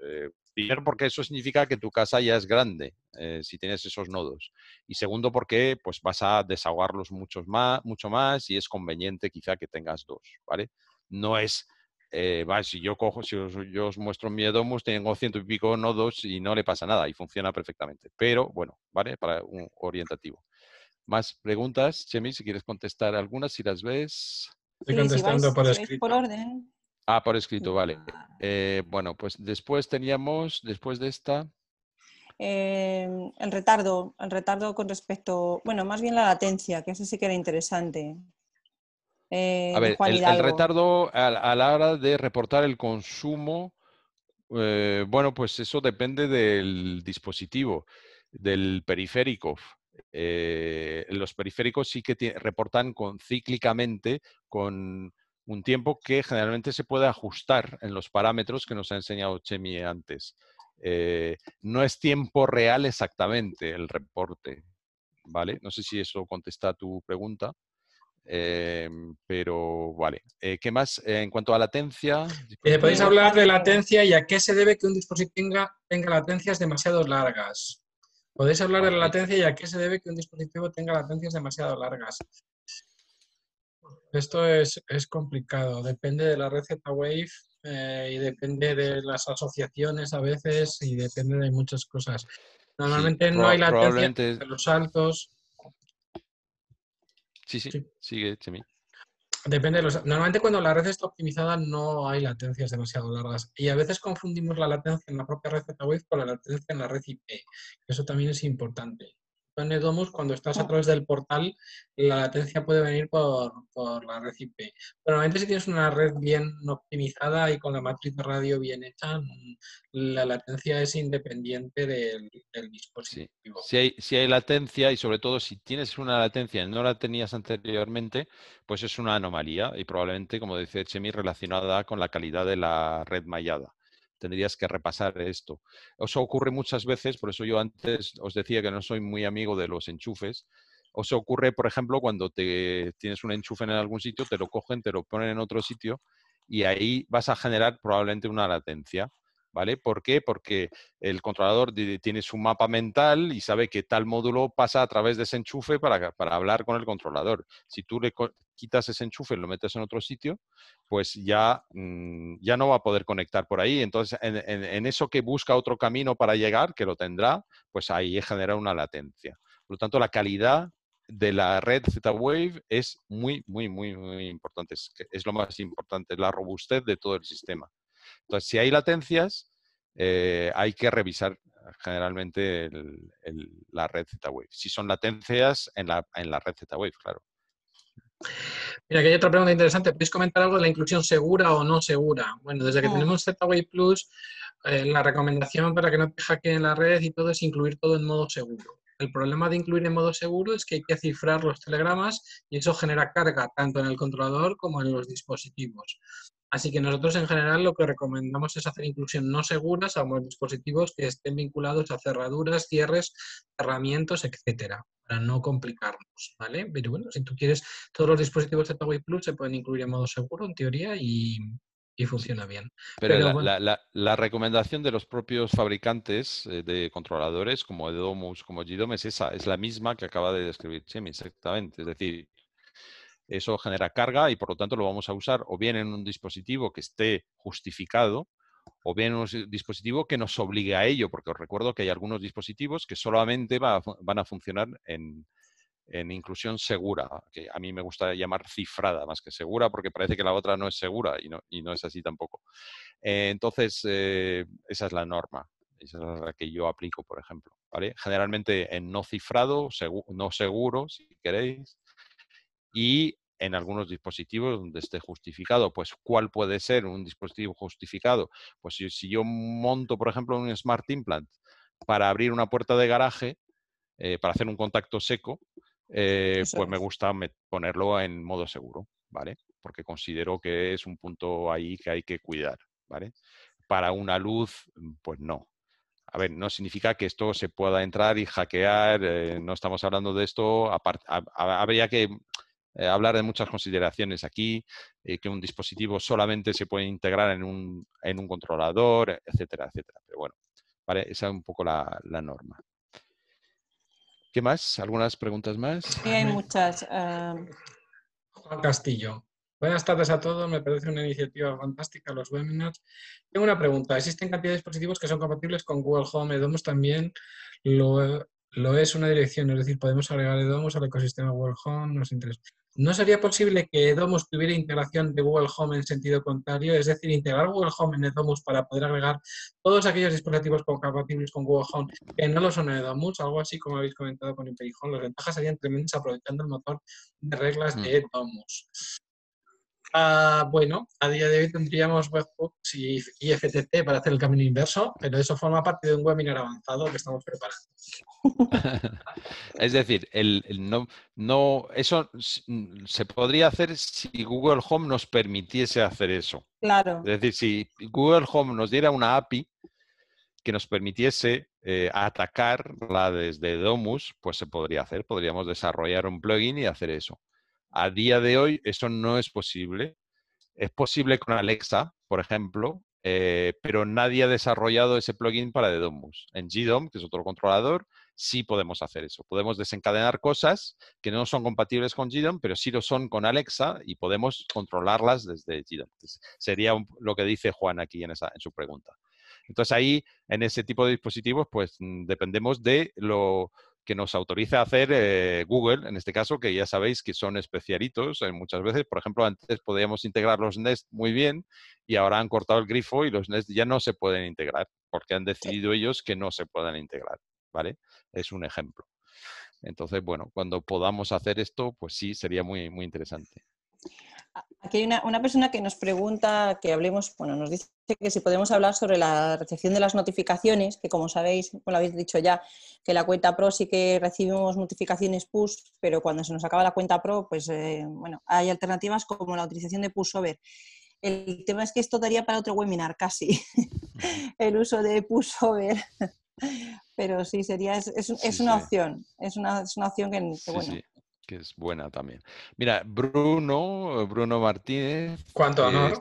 Primero porque eso significa que tu casa ya es grande, eh, si tienes esos nodos. Y segundo porque pues, vas a desahogarlos mucho más, mucho más y es conveniente quizá que tengas dos, ¿vale? No es, eh, si yo cojo, si os, yo os muestro mi Edomus, tengo ciento y pico nodos y no le pasa nada y funciona perfectamente. Pero bueno, ¿vale? Para un orientativo. Más preguntas, Chemi, si quieres contestar algunas, si las ves. Estoy contestando por escrito. Por orden. Ah, por escrito, vale. Eh, bueno, pues después teníamos, después de esta... Em, el retardo, el retardo con respecto, bueno, más bien la latencia, que eso sí que era interesante. Eh, a ver, el, retardo a, la hora de reportar el consumo, eh, bueno, pues eso depende del dispositivo, del periférico. los periféricos sí que reportan con, cíclicamente con un tiempo que generalmente se puede ajustar en los parámetros que nos ha enseñado Chemi antes. Eh, no es tiempo real exactamente el reporte, ¿vale? No sé si eso contesta a tu pregunta, eh, pero vale. Eh, ¿Qué más? en cuanto a latencia... Podéis hablar de latencia y a qué se debe que un dispositivo tenga, tenga latencias demasiado largas. Podéis hablar de la latencia y a qué se debe que un dispositivo tenga latencias demasiado largas. Esto es, complicado, depende de la red Z-Wave eh, y depende de las asociaciones a veces y depende de muchas cosas. Normalmente no hay latencia de los saltos. Sí, sí, sigue, Chemi. Depende de los... Normalmente cuando la red está optimizada no hay latencias demasiado largas y a veces confundimos la latencia en la propia red Z-Wave con la latencia en la red IP. Eso también es importante en Edomus, cuando estás a través del portal, la latencia puede venir por, la red IP. Pero normalmente si tienes una red bien optimizada y con la matriz de radio bien hecha, la latencia es independiente del, dispositivo. Si, hay, si hay latencia y sobre todo si tienes una latencia y no la tenías anteriormente, pues es una anomalía y probablemente, como dice Chemi, relacionada con la calidad de la red mallada tendrías que repasar esto. Eso ocurre muchas veces, por eso yo antes os decía que no soy muy amigo de los enchufes. O se ocurre, por ejemplo, cuando te tienes un enchufe en algún sitio, te lo cogen, te lo ponen en otro sitio y ahí vas a generar probablemente una latencia. ¿Vale? ¿Por qué? Porque el controlador tiene su mapa mental y sabe que tal módulo pasa a través de ese enchufe para, para hablar con el controlador. Si tú le quitas ese enchufe y lo metes en otro sitro, pues ya, mm, ya no va a poder conectar por ahí. Entonces, en, eso que busca otro camino para llegar, que lo tendrá, pues ahí genera una latencia. Por lo tanto, la calidad de la red Z-Wave es muy, muy, muy, muy importante. Es, es lo más importante, la robustez de todo el sistema. Entonces, si hay latencias, eh, hay que revisar generalmente la red Z-Wave. Si son latencias en la, en la red Z-Wave, claro. Mira, aquí hay otra pregunta interesante. ¿Podéis comentar algo de la inclusión segura o no segura? Bueno, desde que ah. tenemos Z-Wave Plus, eh, la recomendación para que no te hackeen la red y todo es incluir todo en modo seguro. El problema de incluir en modo seguro es que hay que cifrar los telegramas y eso genera carga tanto en el controlador como en los dispositivos. Así que nosotros en general lo que recomendamos es hacer inclusión no seguras a dispositivos que estén vinculados a cerraduras, cierres, cerramientos, etcétera, para no complicarnos, ¿vale? Pero bueno, si tú quieres, todos los dispositivos de Huawei Plus se pueden incluir en modo seguro, en teoría, y, funciona bien. Pero, la, recomendación de los propios fabricantes eh, de controladores como Edomus, como GDOM es esa, es la misma que acaba de describir Chemi, exactamente. Es decir, eso genera carga y por lo tanto lo vamos a usar o bien en un dispositivo que esté justificado o bien en un dispositivo que nos obligue a ello, porque os recuerdo que hay algunos dispositivos que solamente van a funcionar en, inclusión segura, que a mí me gusta llamar cifrada más que segura, porque parece que la otra no es segura y no, y no es así tampoco. Eh, entonces, eh, esa es la norma, esa es la que yo aplico, por ejemplo. ¿vale? Generalmente en no cifrado, no seguro, si queréis, y en algunos dispositivos donde esté justificado. Pues, ¿cuál puede ser un dispositivo justificado? Pues si, yo monto, por ejemplo, un Smart Implant para abrir una puerta de garaje, eh, para hacer un contacto seco, eh, pues me gusta ponerlo en modo seguro, ¿vale? Porque considero que es un punto ahí que hay que cuidar, ¿vale? Para una luz, pues no. A ver, no significa que esto se pueda entrar y hackear, eh, no estamos hablando de esto, habría que eh, hablar de muchas consideraciones aquí, eh, que un dispositivo solamente se puede integrar en un, en un controlador, etcétera, etcétera. Pero bueno, vale, esa es un poco la, norma. ¿Qué más? ¿Algunas preguntas más? Sí, hay muchas. Ah. Juan Castillo. Buenas tardes a todos, me parece una iniciativa fantástica los webinars. Tengo una pregunta, ¿existen cantidad de dispositivos que son compatibles con Google Home? Edomus también lo, lo es una dirección, es decir, podemos agregar Edomus al ecosistema Google Home, nos interesa. ¿No sería posible que Edomus tuviera integración de Google Home en sentido contrario? Es decir, integrar Google Home en Edomus para poder agregar todos aquellos dispositivos compatibles con Google Home que no lo son en Edomus, algo así como habéis comentado con Imperihome. Las ventajas serían tremendas aprovechando el motor de reglas de mm. Ah, bueno, a día de hoy tendríamos webhooks y, FTP para hacer el camino inverso, pero eso forma parte de un webinar avanzado que estamos preparando. es decir, el, no, no, eso se podría hacer si Google Home nos permitiese hacer eso. Claro. Es decir, si Google Home nos diera una API que nos permitiese eh, atacarla desde Domus, pues se podría hacer. Podríamos desarrollar un plugin y hacer eso. A día de hoy eso no es posible. Es posible con Alexa, por ejemplo, eh, pero nadie ha desarrollado ese plugin para Domus. En GDOM, que es otro controlador, sí podemos hacer eso. Podemos desencadenar cosas que no son compatibles con GDOM, pero sí lo son con Alexa y podemos controlarlas desde GDOM. Sería lo que dice Juan aquí en, esa, en su pregunta. Entonces ahí, en ese tipo de dispositivos, pues mm, dependemos de lo, que nos autoriza a hacer eh, Google, en este caso, que ya sabéis que son especialitos eh, muchas veces. Por ejemplo, antes podíamos integrar los Nest muy bien y ahora han cortado el grifo y los Nest ya no se pueden integrar porque han decidido ellos que no se puedan integrar. ¿Vale? Es un ejemplo. Entonces, bueno, cuando podamos hacer esto, pues sí, sería muy, muy interesante. Aquí hay una, persona que nos pregunta que hablemos, bueno, nos dice que si podemos hablar sobre la recepción de las notificaciones, que como sabéis, como lo habéis dicho ya, que la cuenta Pro sí que recibimos notificaciones push, pero cuando se nos acaba la cuenta Pro, pues eh, bueno, hay alternativas como la utilización de push over. El tema es que esto daría para otro webinar casi, el uso de push over. Pero sí, sería, es, una opción, es una, es una opción que, bueno, que es buena también. Mira, Bruno, Bruno Martínez. ¿Cuánto honor?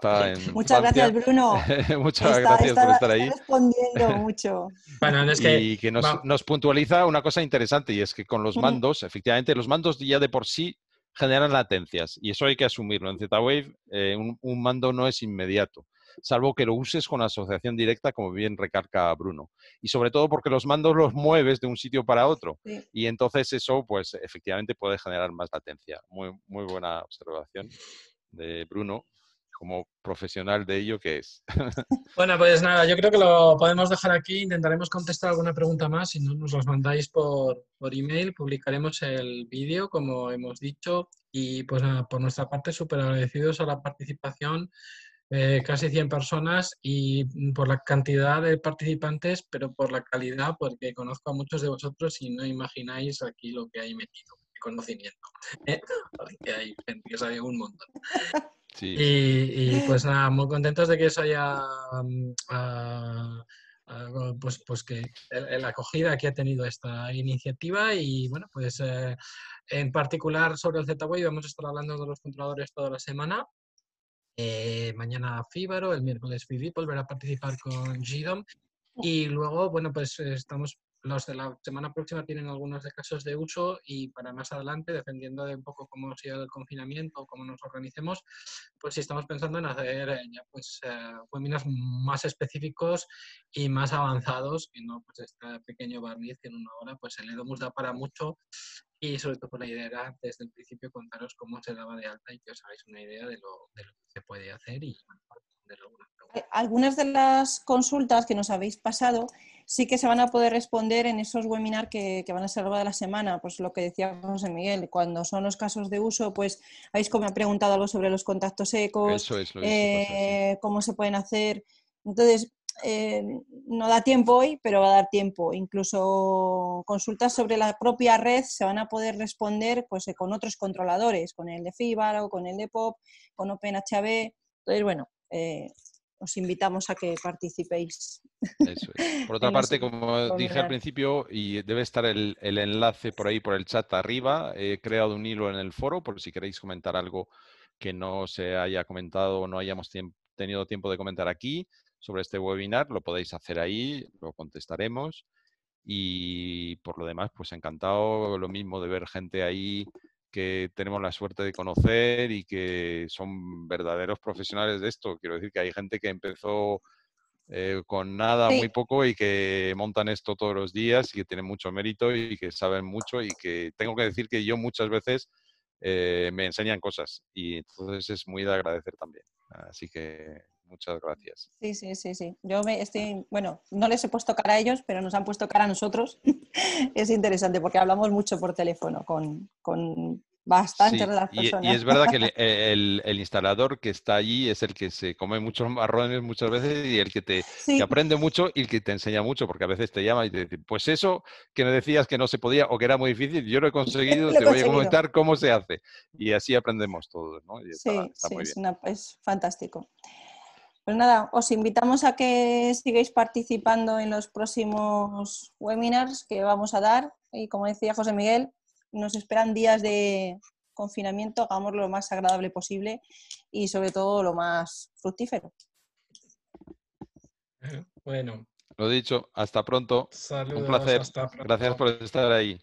Muchas gracias, Bruno. Muchas gracias por estar ahí. respondiendo mucho. Bueno, es que, y que nos, puntualiza una cosa interesante y es que con los mandos, efectivamente, los mandos ya de por sí generan latencias y eso hay que asumirlo. En Z-Wave eh, un, mando no es inmediato salvo que lo uses con asociación directa, como bien recarga Bruno. Y sobre todo porque los mandos los mueves de un sitio para otro. Y entonces eso, pues efectivamente puede generar más latencia. Muy, muy buena observación de Bruno como profesional de ello que es. Bueno, pues nada, yo creo que lo podemos dejar aquí. Intentaremos contestar alguna pregunta más. Si no, nos los mandáis por, por email. Publicaremos el vídeo, como hemos dicho. Y pues nada, por nuestra parte, súper agradecidos a la participación eh, casi 100 personas y por la cantidad de participantes, pero por la calidad, porque conozco a muchos de vosotros y no imagináis aquí lo que hay metido, conocimiento. ¿eh? Hay gente que sabe un montón. Y, pues nada, muy contentos de que eso haya, mm, pues, pues que la acogida que ha tenido esta iniciativa y bueno, pues eh, en particular sobre el Z-Way vamos a estar hablando de los controladores toda la semana. Eh, mañana Fíbaro, el miércoles Vivi volverá a participar con GDOM y luego, bueno, pues estamos los de la semana próxima tienen algunos de casos de uso y para más adelante, dependiendo de un poco cómo sea el confinamiento, cómo nos organicemos, pues si estamos pensando en hacer eh, ya pues eh, webinars más específicos y más avanzados y no pues este pequeño barniz que en una hora pues el Edomus da para mucho y sobre todo la idea era desde el principio contaros cómo se daba de alta y que os hagáis una idea de lo, de lo que se puede hacer y bueno, algunas de las consultas que nos habéis pasado sí que se van a poder responder en esos webinars que, van a ser de la semana. Pues lo que decía José Miguel, cuando son los casos de uso, pues habéis como preguntado algo sobre los contactos secos, eh, cómo se pueden hacer. Entonces, eh, no da tiempo hoy, pero va a dar tiempo. Incluso consultas sobre la propia red se van a poder responder pues, eh, con otros controladores, con el de FIBAR o con el de POP, con OpenHB. Entonces, bueno, os invitamos a que participéis. Eso es. Por otra parte, como dije al principio, y debe estar el, enlace por ahí, por el chat arriba, he creado un hilo en el foro por si queréis comentar algo que no se haya comentado o no hayamos tenido tiempo de comentar aquí sobre este webinar, lo podéis hacer ahí, lo contestaremos. Y por lo demás, pues encantado lo mismo de ver gente ahí que tenemos la suerte de conocer y que son verdaderos profesionales de esto. Quiero decir que hay gente que empezó eh, con nada, muy poco y que montan esto todos los días y que tienen mucho mérito y que saben mucho y que tengo que decir que yo muchas veces eh, me enseñan cosas y entonces es muy de agradecer también. Así que muchas gracias. Sí, sí, sí, sí. Yo me estoy, bueno, no les he puesto cara a ellos, pero nos han puesto cara a nosotros. es interesante porque hablamos mucho por teléfono con, con bastante de las personas. Y, es verdad que el, el, instalador que está allí es el que se come muchos marrones muchas veces y el que te aprende mucho y el que te enseña mucho, porque a veces te llama y te dice, pues eso que me decías que no se podía o que era muy difícil, yo lo he conseguido, te voy a comentar cómo se hace. Y así aprendemos todos, ¿no? sí, sí, es fantástico. Pues nada, os invitamos a que sigáis participando en los próximos webinars que vamos a dar. Y como decía José Miguel, nos esperan días de confinamiento, hagamos lo más agradable posible y sobre todo lo más fructífero. Bueno. Lo dicho, hasta pronto. Saludos, Un placer. Gracias por estar ahí.